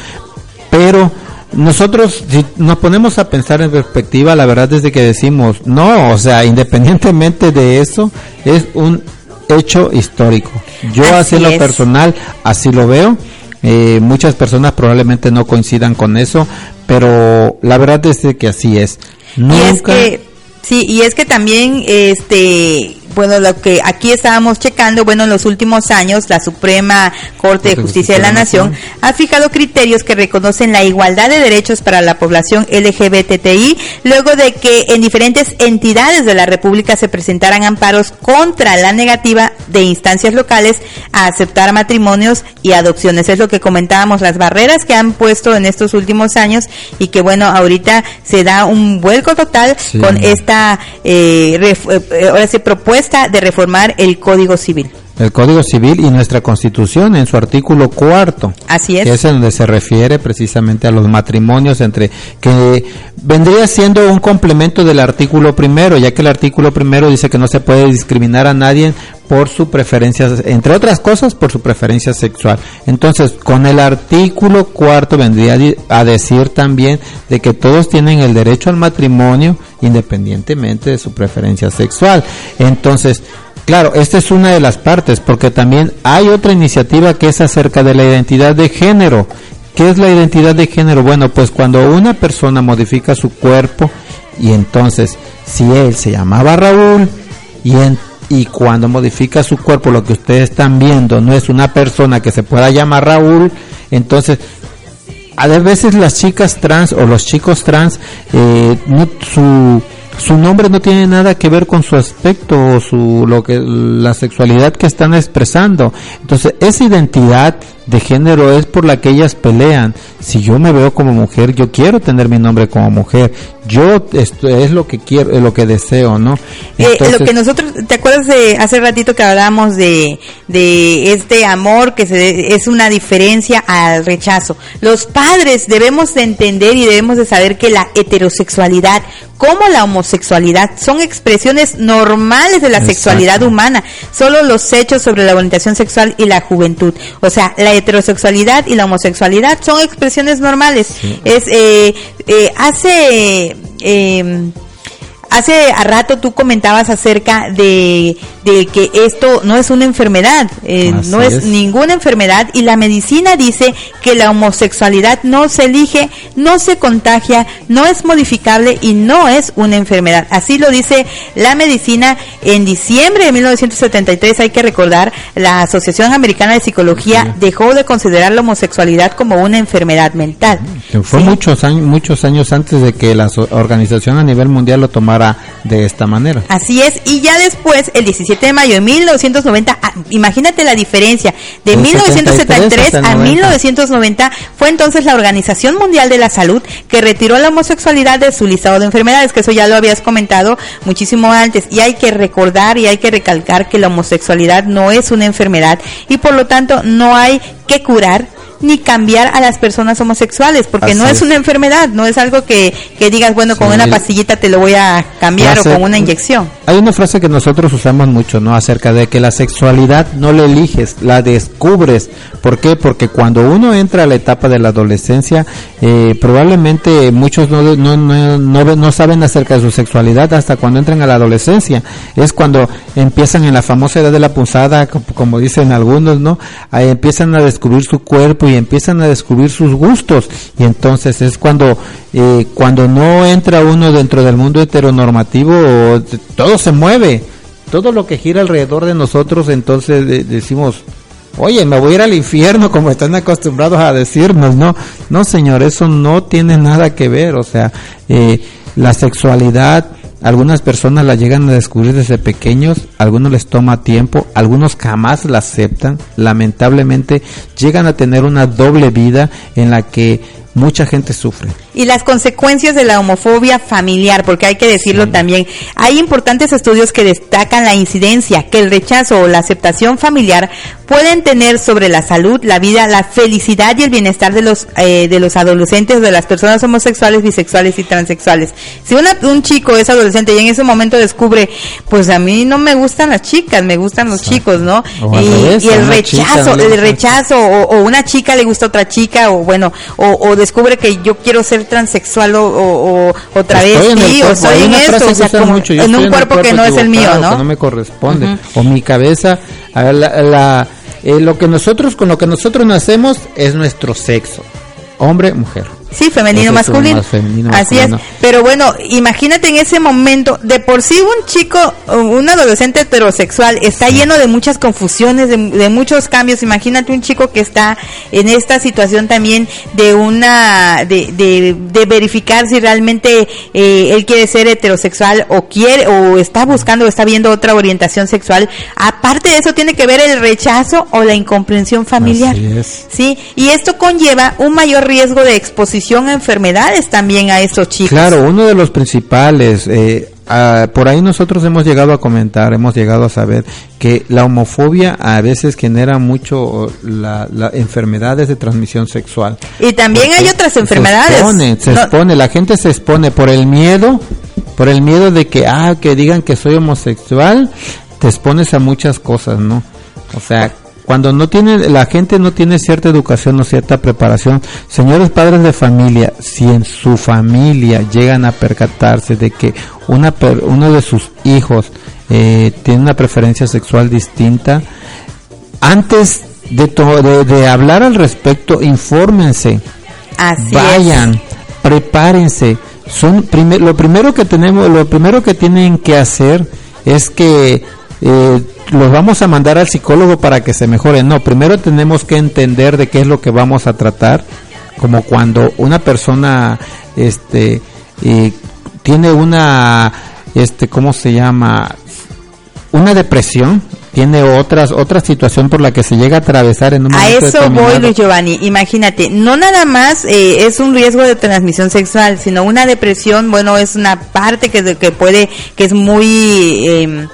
Pero nosotros, si nos ponemos a pensar en perspectiva, la verdad es de que decimos, no, o sea, independientemente de eso, es un hecho histórico. Yo Así lo es. personal, así lo veo. Eh, muchas personas probablemente no coincidan con eso, pero la verdad es que así es. Y es Nunca- que, sí, y es que también, este, bueno, lo que aquí estábamos checando, bueno, en los últimos años, la Suprema Corte de Justicia de la Nación ha fijado criterios que reconocen la igualdad de derechos para la población LGBTI, luego de que en diferentes entidades de la República se presentaran amparos contra la negativa de instancias locales a aceptar matrimonios y adopciones. Es lo que comentábamos, las barreras que han puesto en estos últimos años y que bueno, ahorita se da un vuelco total Sí. con esta eh, eh, ahora sí, propuesta de reformar el Código Civil. El Código Civil y nuestra Constitución en su artículo cuarto. Así es. que es en donde se refiere precisamente a los matrimonios entre que vendría siendo un complemento del artículo primero, ya que el artículo primero dice que no se puede discriminar a nadie por su preferencia, entre otras cosas, por su preferencia sexual. Entonces, con el artículo cuarto vendría a decir también de que todos tienen el derecho al matrimonio independientemente de su preferencia sexual. Entonces, Claro, esta es una de las partes, porque también hay otra iniciativa que es acerca de la identidad de género. ¿Qué es la identidad de género? Bueno, pues cuando una persona modifica su cuerpo y entonces, si él se llamaba Raúl y, en- y cuando modifica su cuerpo, lo que ustedes están viendo no es una persona que se pueda llamar Raúl, entonces a veces las chicas trans o los chicos trans, eh, no- su, su nombre no tiene nada que ver con su aspecto o su, lo que, la sexualidad que están expresando. Entonces, esa identidad de género es por la que ellas pelean. Si yo me veo como mujer, yo quiero tener mi nombre como mujer. Yo, esto es lo que quiero, es lo que deseo, ¿no? Eh, lo que nosotros, ¿te acuerdas de hace ratito que hablábamos de, de este amor que se, es una diferencia al rechazo? Los padres debemos de entender y debemos de saber que la heterosexualidad como la homosexualidad son expresiones normales de la Exacto. sexualidad humana, solo los hechos sobre la orientación sexual y la juventud. O sea, la heterosexualidad y la homosexualidad son expresiones normales. Es eh, eh, hace eh, Hace a rato tú comentabas acerca de, de que esto no es una enfermedad, eh, no es, es. ninguna enfermedad y la medicina dice que la homosexualidad no se elige, no se contagia, no es modificable y no es una enfermedad. Así lo dice la medicina en diciembre de 1973, hay que recordar, la Asociación Americana de Psicología dejó de considerar la homosexualidad como una enfermedad mental. Que fue Sí. muchos años, muchos años antes de que la organización a nivel mundial lo tomara de esta manera. Así es, y ya después, el 17 de mayo de 1990, ah, imagínate la diferencia, de Del 1973 73 a hasta el 90. 1990, fue entonces la Organización Mundial de la Salud que retiró la homosexualidad de su listado de enfermedades, que eso ya lo habías comentado muchísimo antes, y hay que recordar y hay que recalcar que la homosexualidad no es una enfermedad y por lo tanto no hay que curar ni cambiar a las personas homosexuales, porque Así no es una enfermedad, no es algo que, que digas, bueno, con Sí. una pastillita te lo voy a cambiar o con una inyección. Hay una frase que nosotros usamos mucho, ¿no? Acerca de que la sexualidad no la eliges, la descubres. ¿Por qué? Porque cuando uno entra a la etapa de la adolescencia, eh, probablemente muchos no, no, no, no, no saben acerca de su sexualidad hasta cuando entran a la adolescencia. Es cuando empiezan en la famosa edad de la punzada, co- como dicen algunos, ¿no? Ahí empiezan a descubrir su cuerpo y empiezan a descubrir sus gustos. Y entonces es cuando, eh, cuando no entra uno dentro del mundo heteronormativo, todo se mueve. Todo lo que gira alrededor de nosotros, entonces de- decimos, Oye, me voy a ir al infierno como están acostumbrados a decirnos, no, no señor, eso no tiene nada que ver, o sea, eh, la sexualidad, algunas personas la llegan a descubrir desde pequeños, algunos les toma tiempo, algunos jamás la aceptan, lamentablemente llegan a tener una doble vida en la que mucha gente sufre. Y las consecuencias de la homofobia familiar, porque hay que decirlo también. Hay importantes estudios que destacan la incidencia que el rechazo o la aceptación familiar pueden tener sobre la salud, la vida, la felicidad y el bienestar de los eh, de los adolescentes, de las personas homosexuales, bisexuales y transexuales. Si una- un chico es adolescente y en ese momento descubre, pues a mí no me gustan las chicas, me gustan los chicos, ¿no? Y, revés, y a el chica rechazo, el rechazo o, o una chica le gusta a otra chica o bueno o, o descubre que yo quiero ser transexual o, o, o cuerpo. soy en esto o sea, como mucho, en un cuerpo que no es el mío no que no me corresponde o mi cabeza la, la- eh, lo que nosotros con lo que nosotros nacemos es nuestro sexo hombre mujer Sí, femenino, masculino. más femenino, Así masculino. es. Pero bueno, imagínate en ese momento, de por sí un chico, un adolescente heterosexual está lleno de muchas confusiones, de, de muchos cambios. Imagínate un chico que está en esta situación también de una, de, de, de verificar si realmente eh, él quiere ser heterosexual o quiere, o está buscando o está viendo otra orientación sexual. Aparte de eso tiene que ver el rechazo o la incomprensión familiar. Así es. Sí, y esto conlleva un mayor riesgo de exposición a enfermedades también a estos chicos. Claro, uno de los principales, eh, ah, por ahí nosotros hemos llegado a comentar, hemos llegado a saber que la homofobia a veces genera mucho la, la enfermedades de transmisión sexual. Y también hay otras enfermedades. Se expone, se No- expone, la gente se expone por el miedo, por el miedo de que, ah, que digan que soy homosexual, te expones a muchas cosas, ¿no? O sea, cuando no tiene, la gente no tiene cierta educación o cierta preparación, señores padres de familia, si en su familia llegan a percatarse de que una, per- uno de sus hijos eh, tiene una preferencia sexual distinta, antes de, to- de, de hablar al respecto, infórmense Así vayan, prepárense. Son primer- lo primero que tenemos, lo primero que tienen que hacer es que eh, los vamos a mandar al psicólogo para que se mejoren. No, primero tenemos que entender de qué es lo que vamos a tratar, como cuando una persona, este, eh, tiene una, este, ¿cómo se llama? Una depresión, tiene otras, otra situación por la que se llega a atravesar en un A momento eso voy. Luis Giovanni. Imagínate, no nada más eh, es un riesgo de transmisión sexual, sino una depresión, bueno, es una parte que, que puede, que es muy eh,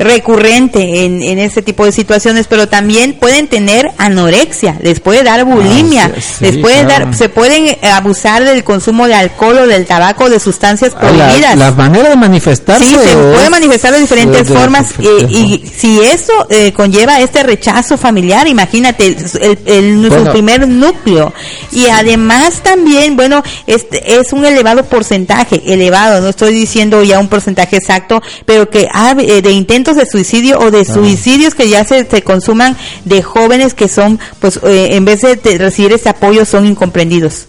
recurrente en, en este tipo de situaciones, pero también pueden tener anorexia, les puede dar bulimia, Ah, sí, sí, les puede claro. dar, se pueden eh, abusar del consumo de alcohol o del tabaco, de sustancias Ah, la- prohibidas. La, manera de manifestarse. Sí, se puede manifestar de diferentes de- de- formas de- y, y si eso eh, conlleva este rechazo familiar, imagínate, el, el- primer núcleo. Y además también, bueno, este es un elevado porcentaje, elevado, no estoy diciendo ya un porcentaje exacto, pero que ha- eh, de intentos intentos de suicidio o de suicidios que ya se, se consuman de jóvenes que son, pues, eh, en vez de recibir este apoyo, son incomprendidos.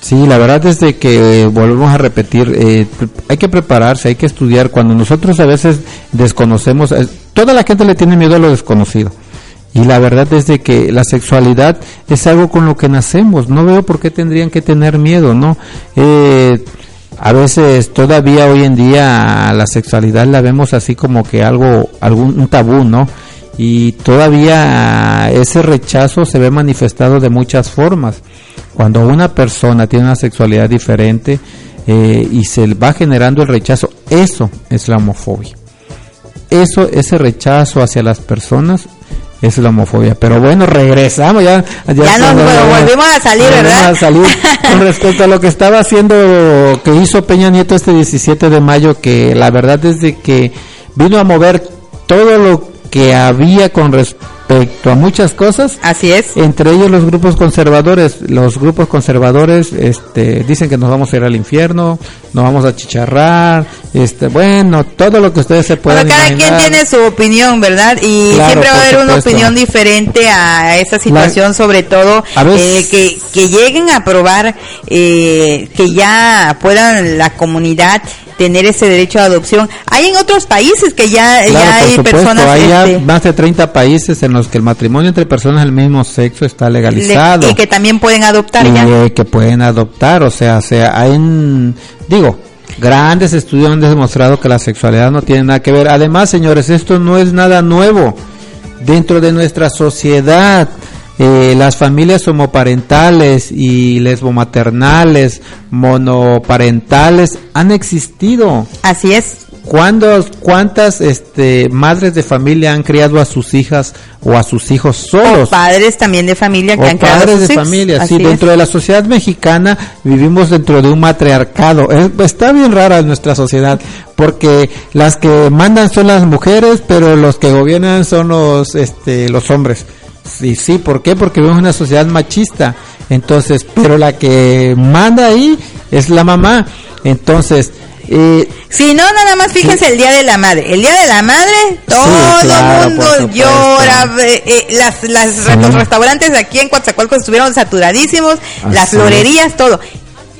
Sí, la verdad es de que eh, volvemos a repetir, eh, hay que prepararse, hay que estudiar. Cuando nosotros a veces desconocemos, eh, toda la gente le tiene miedo a lo desconocido. Y la verdad es de que la sexualidad es algo con lo que nacemos. No veo por qué tendrían que tener miedo, ¿no? A veces todavía hoy en día la sexualidad la vemos así como que algo, algún tabú, ¿no? Y todavía ese rechazo se ve manifestado de muchas formas. Cuando una persona tiene una sexualidad diferente eh, y se va generando el rechazo, eso es la homofobia. Eso, ese rechazo hacia las personas es la homofobia. Pero bueno, regresamos ya. Ya nos vol- volvimos a salir, volvimos ¿verdad? a salir. Con respecto a lo que estaba haciendo, que hizo Peña Nieto este 17 de mayo, que la verdad es de que vino a mover todo lo que había con respecto a muchas cosas. Así es. Entre ellos los grupos conservadores, los grupos conservadores este, dicen que nos vamos a ir al infierno, nos vamos a chicharrar, este, bueno, todo lo que ustedes se puedan Bueno, cada quien tiene su opinión, ¿verdad? Y Claro, siempre va a haber una opinión diferente a esa situación, sobre todo eh, que, que lleguen a aprobar eh, que ya puedan la comunidad tener ese derecho a adopción. Hay en otros países que ya, Claro, ya hay supuesto, personas hay ya este, más de 30 países en los que el matrimonio entre personas del mismo sexo está le- legalizado. y que también pueden adoptar y ya. que pueden adoptar, o sea, sea, hay digo, grandes estudios han demostrado que la sexualidad no tiene nada que ver. Además, señores, esto no es nada nuevo dentro de nuestra sociedad. eh, las familias homoparentales y lesbomaternales, monoparentales han existido. Así es. ¿Cuántos, ¿Cuántas este, madres de familia han criado a sus hijas o a sus hijos solos? O padres también de familia que o han creado padres sus de hijos. familia. Así Sí, es. dentro de la sociedad mexicana vivimos dentro de un matriarcado. Es- está bien rara nuestra sociedad porque las que mandan son las mujeres, pero los que gobiernan son los, este, los hombres. Sí, sí, ¿por qué? Porque vivimos en una sociedad machista. Entonces, pero la que manda ahí es la mamá. Entonces, eh, Si no, nada más fíjense el Día de la Madre. El Día de la Madre, todo claro, el mundo llora. eh, eh, las, las, Sí. Los restaurantes aquí en Coatzacoalcos estuvieron saturadísimos. las florerías, todo.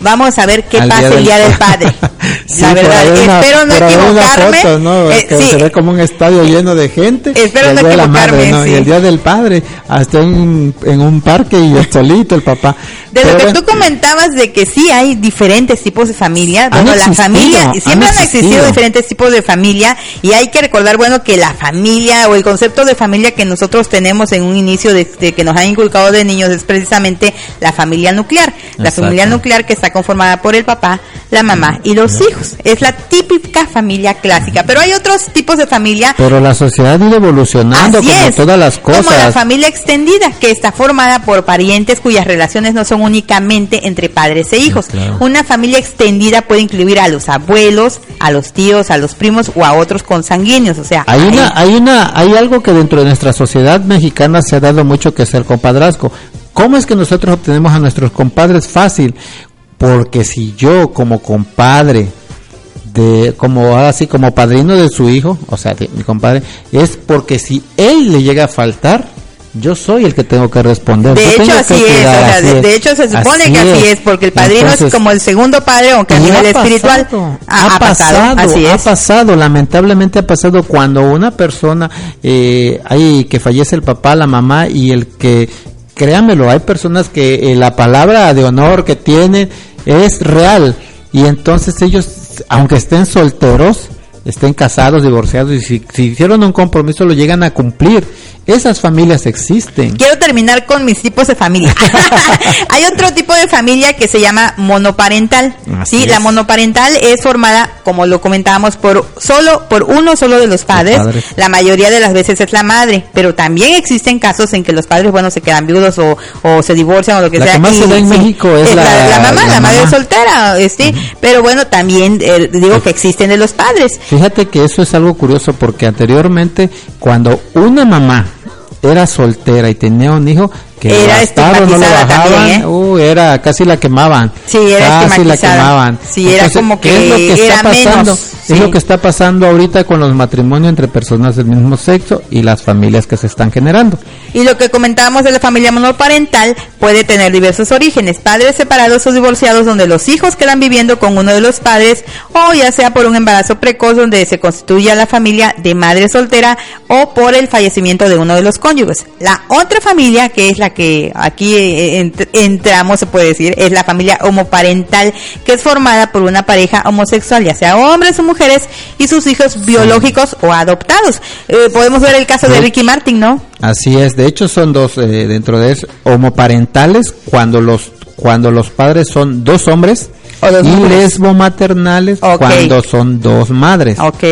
Vamos a ver qué Al pasa Día el Día del Padre. Sí, la verdad, una- espero no equivocarme. foto, ¿no? Eh, que sí, se ve como un estadio lleno de gente. Espero no equivocarme, madre, ¿no? sí. Y el día del padre, hasta en, en un parque y el solito el papá. De Pero lo que tú comentabas de que sí hay diferentes tipos de familia, bueno, la familia, han siempre han existido existido. diferentes tipos de familia y hay que recordar, bueno, que la familia o el concepto de familia que nosotros tenemos en un inicio de, de que nos han inculcado de niños es precisamente la familia nuclear. La Exacto. familia nuclear que está conformada por el papá, la mamá y los hijos. Es la típica familia clásica, pero hay otros tipos de familia Pero la sociedad ha ido evolucionando Así como es. todas las Como la cosas. familia extendida, que está formada por parientes cuyas relaciones no son únicamente entre padres e hijos. claro. Una familia extendida puede incluir a los abuelos, a los tíos, a los primos o a otros consanguíneos. O sea, Hay hay- una, hay una, hay algo que dentro de nuestra sociedad mexicana se ha dado mucho que es el compadrazgo. ¿Cómo es que nosotros obtenemos a nuestros compadres fácil? Porque si yo como compadre de como así como padrino de su hijo, o sea, de mi compadre, es porque si él le llega a faltar, yo soy el que tengo que responder. de Yo hecho, así es. o sea, así de, es. de hecho, se supone Así que así es, porque el padrino Entonces, es como el segundo padre, aunque a nivel espiritual ha, ha pasado, Así ha pasado, lamentablemente ha pasado cuando una persona, eh, hay que fallece el papá, la mamá y el que, créanmelo, hay personas que eh, la palabra de honor que tienen es real y entonces ellos, aunque estén solteros, estén casados, divorciados y si, si hicieron un compromiso lo llegan a cumplir. Esas familias existen. Quiero terminar con mis tipos de familia. Hay otro tipo de familia que se llama monoparental. Así sí, es. la monoparental es formada, como lo comentábamos, por solo por uno solo de los padres. padres. La mayoría de las veces es la madre, pero también existen casos en que los padres, bueno, se quedan viudos o, o se divorcian o lo que La sea. que más y- se da en sí, México es la- la, mamá, la la, madre mamá. soltera, este, pero bueno, también eh, digo que existen de los padres. Fíjate que eso es algo curioso porque anteriormente cuando una mamá era soltera y tenía un hijo, que Era no lo bajaban, también, ¿eh? uh, era casi la quemaban. Sí, era casi la estigmatizada. quemaban. Sí, era como ¿qué es lo que que está era pasando? menos, Es lo que está pasando ahorita con los matrimonios entre personas del mismo sexo y las familias que se están generando. Y lo que comentábamos de la familia monoparental puede tener diversos orígenes, padres separados o divorciados donde los hijos quedan viviendo con uno de los padres o ya sea por un embarazo precoz donde se constituye la familia de madre soltera o por el fallecimiento de uno de los cónyuges. La otra familia, que es la que aquí eh, ent- entramos, se puede decir, es la familia homoparental, que es formada por una pareja homosexual, ya sea hombres o mujeres, y sus hijos biológicos o adoptados. Eh, podemos ver el caso de. Ricky Martin, ¿no? Así es, de hecho son dos eh, dentro de eso, homoparentales cuando los cuando los padres son dos hombres O dos y lesbomaternales Ok. cuando son dos madres. Ok.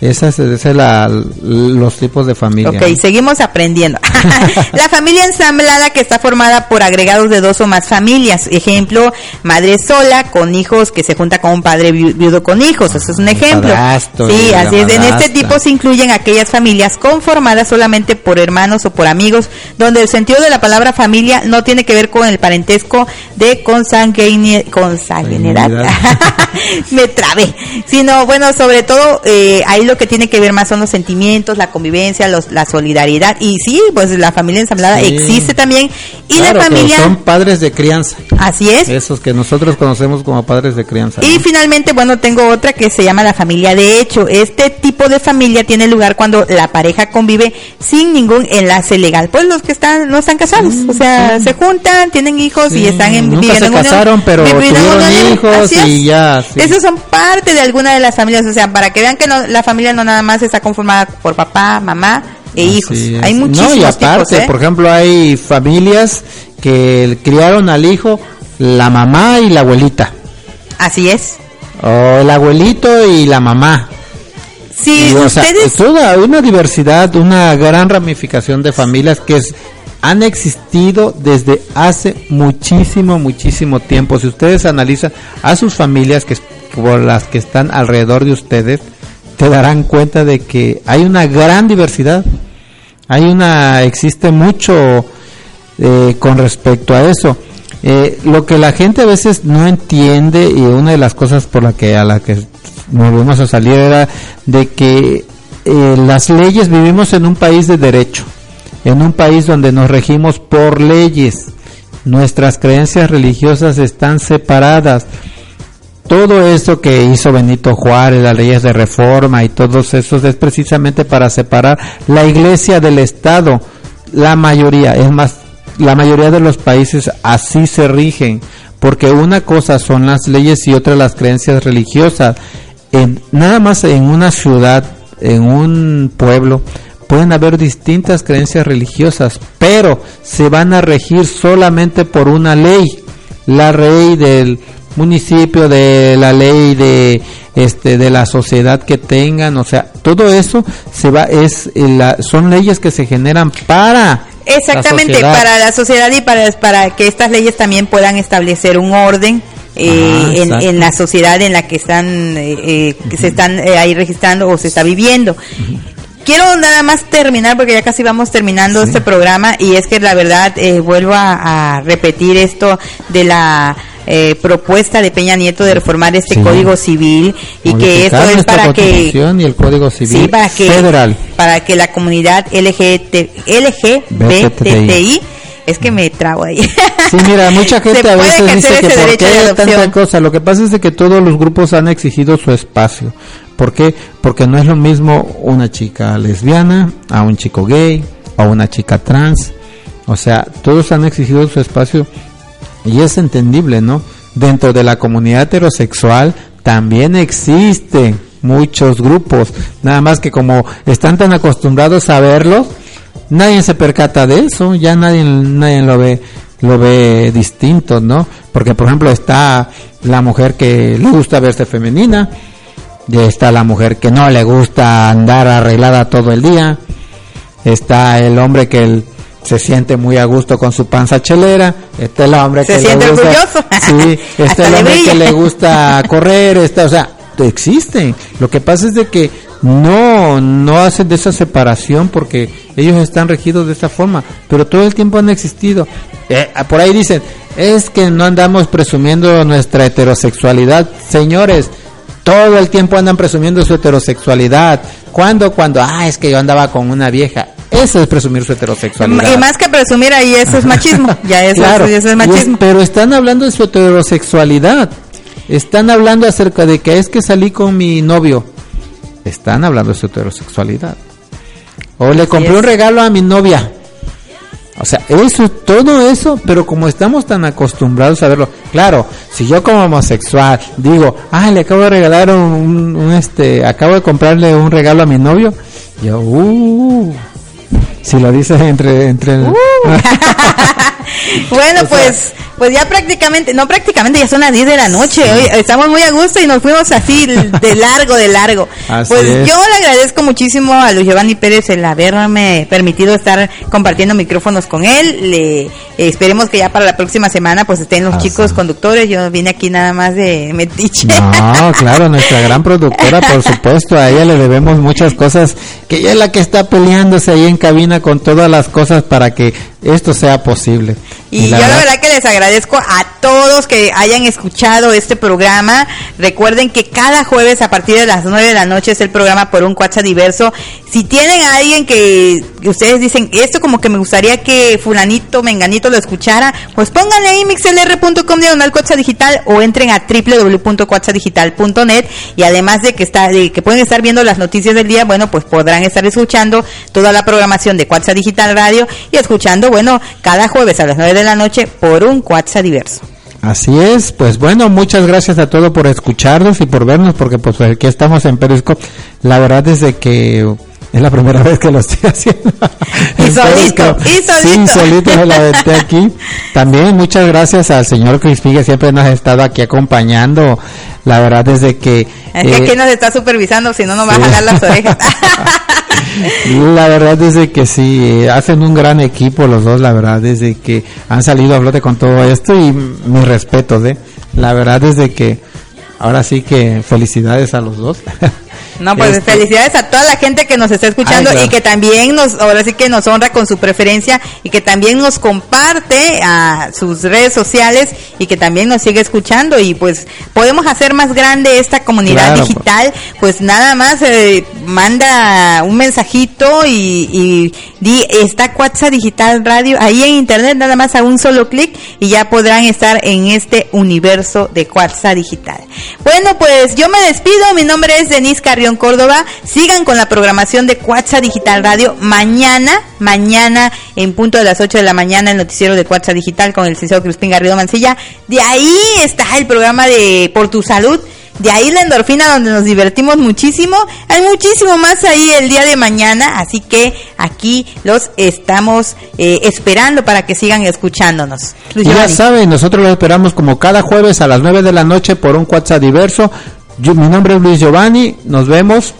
Esas es, esa es la- los tipos de familia. Ok, seguimos aprendiendo. la familia ensamblada que está formada por agregados de dos o más familias. Ejemplo, madre sola con hijos que se junta con un padre vi- viudo con hijos. Eso es un ejemplo. padrastro Sí, así es. En este tipo se incluyen aquellas familias conformadas solamente por hermanos o por amigos, donde el sentido de la palabra familia no tiene que ver con el parentesco de consanguini- consanguinidad. Sanguinidad. Me trabé. Sino, bueno, sobre todo, eh, ahí lo que tiene que ver más son los sentimientos, la convivencia, los, la solidaridad. Y sí, pues la familia ensamblada Sí. existe también. Y Claro, la que familia, son padres de crianza. así es. Esos que nosotros conocemos como padres de crianza. Y ¿no? finalmente, bueno, tengo otra que se llama la familia de hecho. Este tipo de familia tiene lugar cuando la pareja convive sin ningún enlace legal. Pues los que están no están casados, o sea, se juntan, tienen hijos y Mm, Sí, están en, nunca viviendo se en unión, casaron, pero tuvieron hijos y ya, sí. Esos son parte de alguna de las familias, o sea, para que vean que no- la familia no nada más está conformada por papá, mamá e hijos. Así es. Hay muchísimos No, y aparte, tipos, ¿eh? por ejemplo, hay familias que criaron al hijo la mamá y la abuelita. Así es. O el abuelito y la mamá. Sí, Y, o sea, ustedes toda una diversidad, una gran ramificación de familias que es- han existido desde hace muchísimo, muchísimo tiempo. Si ustedes analizan a sus familias que es- por las que están alrededor de ustedes, te darán cuenta de que hay una gran diversidad. Hay una, existe mucho eh, con respecto a eso. Eh, lo que la gente a veces no entiende y una de las cosas por la que a la que nos vamos a salir era de que eh, las leyes vivimos en un país de derecho, en un país donde nos regimos por leyes. Nuestras creencias religiosas están separadas. Todo eso que hizo Benito Juárez, las leyes de reforma y todos esos es precisamente para separar la iglesia del Estado. La mayoría, es más, la mayoría de los países así se rigen, porque una cosa son las leyes y otra las creencias religiosas. En, nada más en una ciudad, en un pueblo, pueden haber distintas creencias religiosas, pero se van a regir solamente por una ley, la ley del municipio, de la ley de este de la sociedad que tengan, o sea, todo eso se va es eh, la, son leyes que se generan para Exactamente, la para la sociedad y para, para que estas leyes también puedan establecer un orden eh, Ajá, en, en la sociedad en la que están eh, eh, que se están eh, ahí registrando o se está viviendo. Quiero nada más terminar porque ya casi vamos terminando este programa y es que la verdad eh, vuelvo a, a repetir esto de la eh, propuesta de Peña Nieto de reformar este Sí. código civil y que esto es para que y el Código Civil Sí, para que, Federal. para que la comunidad LGBT, LGBTI, es que me trago ahí. Sí, mira, mucha gente a veces dice que por qué adopción. tanta cosa. Lo que pasa es de que todos los grupos han exigido su espacio. ¿Por qué? Porque no es lo mismo una chica lesbiana a un chico gay a una chica trans. O sea, todos han exigido su espacio y es entendible, ¿no? Dentro de la comunidad heterosexual también existen muchos grupos, nada más que como están tan acostumbrados a verlos, nadie se percata de eso, ya nadie, nadie lo ve lo ve distinto, ¿no? Porque por ejemplo está la mujer que le gusta verse femenina, está la mujer que no le gusta andar arreglada todo el día, está el hombre que el- se siente muy a gusto con su panza chelera, está el hombre Se que siente le gusta, orgulloso. sí, Hasta está el hombre que le gusta correr, está, o sea, existen. Lo que pasa es de que no no hacen de esa separación porque ellos están regidos de esta forma, pero todo el tiempo han existido. Eh, por ahí dicen, es que no andamos presumiendo nuestra heterosexualidad. Señores, todo el tiempo andan presumiendo su heterosexualidad. ¿Cuándo? Cuando, ah, es que yo andaba con una vieja. Eso es presumir su heterosexualidad. Y más que presumir ahí, eso es machismo. Ya eso, Claro, eso, eso es machismo. pero están hablando de su heterosexualidad. Están hablando acerca de que es que salí con mi novio. Están hablando de su heterosexualidad. O le compré es. un regalo a mi novia. O sea, eso, todo eso, pero como estamos tan acostumbrados a verlo, claro, si yo como homosexual digo, ah, le acabo de regalar un, un- un, este, acabo de comprarle un regalo a mi novio, yo, uh, si lo dices entre, entre el- Bueno, O sea- pues pues ya prácticamente, no prácticamente, ya son las 10 de la noche. Hoy estamos muy a gusto y nos fuimos así de largo, de largo. Así pues es. yo le agradezco muchísimo a Luis Giovanni Pérez el haberme permitido estar compartiendo micrófonos con él. Le eh, esperemos que ya para la próxima semana pues estén los Así. chicos conductores. Yo vine aquí nada más de metiche. No, claro, nuestra gran productora, por supuesto, a ella le debemos muchas cosas, que ella es la que está peleándose ahí en cabina con todas las cosas para que esto sea posible. Y, yo la verdad que les agradezco a todos que hayan escuchado este programa. Recuerden que cada jueves a partir de las 9 de la noche es el programa por un cuacha diverso. Si tienen a alguien que, ustedes dicen, esto como que me gustaría que fulanito, menganito lo escuchara, pues pónganle ahí mixlr.com diagonal cuacha digital o entren a www.cuachadigital.net y además de que está, de que pueden estar viendo las noticias del día, bueno, pues podrán estar escuchando toda la programación de Cuatza Digital Radio y escuchando, bueno, cada jueves a las 9 de la noche por un Cuatza diverso. Así es, pues bueno, muchas gracias a todos por escucharnos y por vernos, porque pues aquí estamos en Periscope. La verdad es de que es la primera vez que lo estoy haciendo. Y solito, Periscope. y solito. Sí, solito me la aventé aquí. También muchas gracias al señor Crispy que siempre nos ha estado aquí acompañando. La verdad es de que... Es que eh, aquí nos está supervisando, si no nos va a jalar las orejas. La verdad es de que sí, hacen un gran equipo los dos, la verdad es de que han salido a flote con todo esto y mis respetos, ¿eh? La verdad es de que ahora sí que felicidades a los dos. No, pues Este, felicidades a toda la gente que nos está escuchando Ay, claro. y que también nos, ahora sí que nos honra con su preferencia y que también nos comparte a sus redes sociales y que también nos sigue escuchando y pues podemos hacer más grande esta comunidad Claro, digital, pues nada más eh, manda un mensajito y, y di está Cuatza Digital Radio ahí en internet nada más a un solo clic y ya podrán estar en este universo de Cuatza Digital. Bueno, pues yo me despido, mi nombre es Denise Carrión Córdoba, sigan con la programación de Cuatza Digital Radio mañana, mañana en punto de las 8 de la mañana el noticiero de Cuatza Digital con el licenciado Crispín Garrido Mancilla, de ahí está el programa de Por Tu Salud, de ahí la endorfina donde nos divertimos muchísimo. Hay muchísimo más ahí el día de mañana, así que aquí los estamos eh, esperando para que sigan escuchándonos. Luis ya saben, nosotros lo esperamos como cada jueves a las 9 de la noche por un WhatsApp diverso. Yo- mi nombre es Luis Giovanni, nos vemos.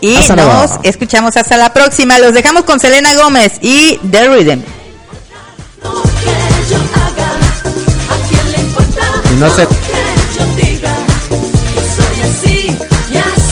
Y Hasta nos escuchamos hasta la próxima. Los dejamos con Selena Gómez y The Rhythm. Lo que yo haga, ¿a quién le importa? Y no se- Lo que yo diga, yo soy así y así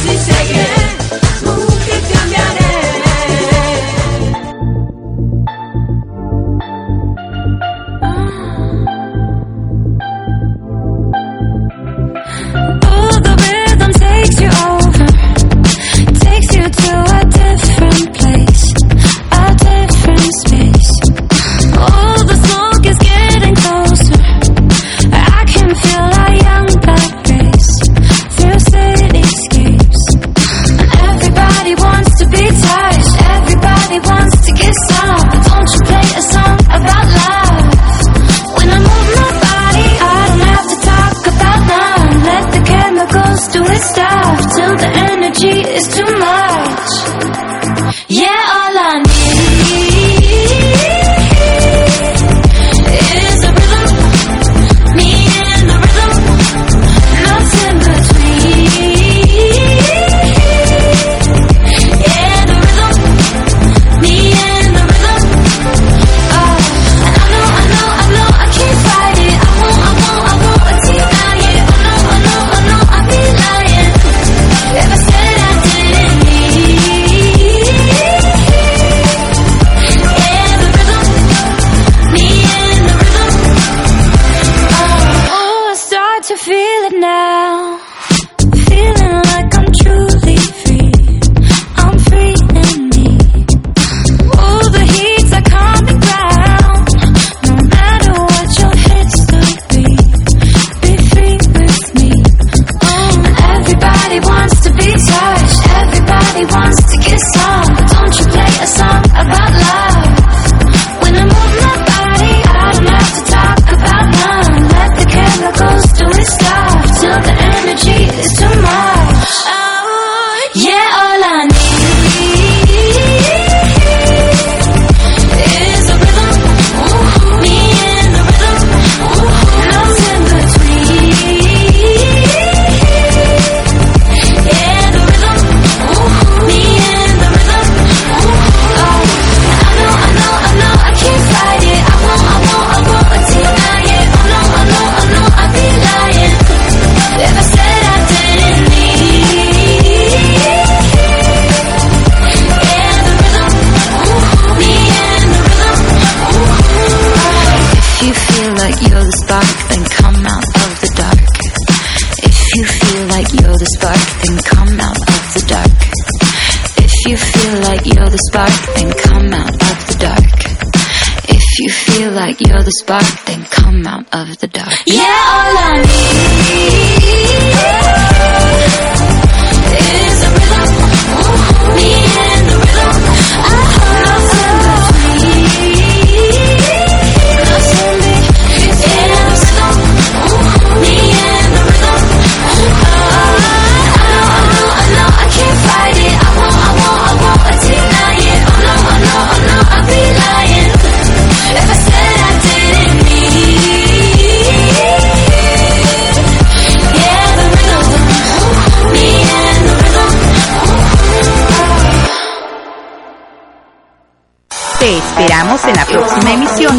spark,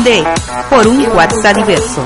de Por un WhatsApp diverso.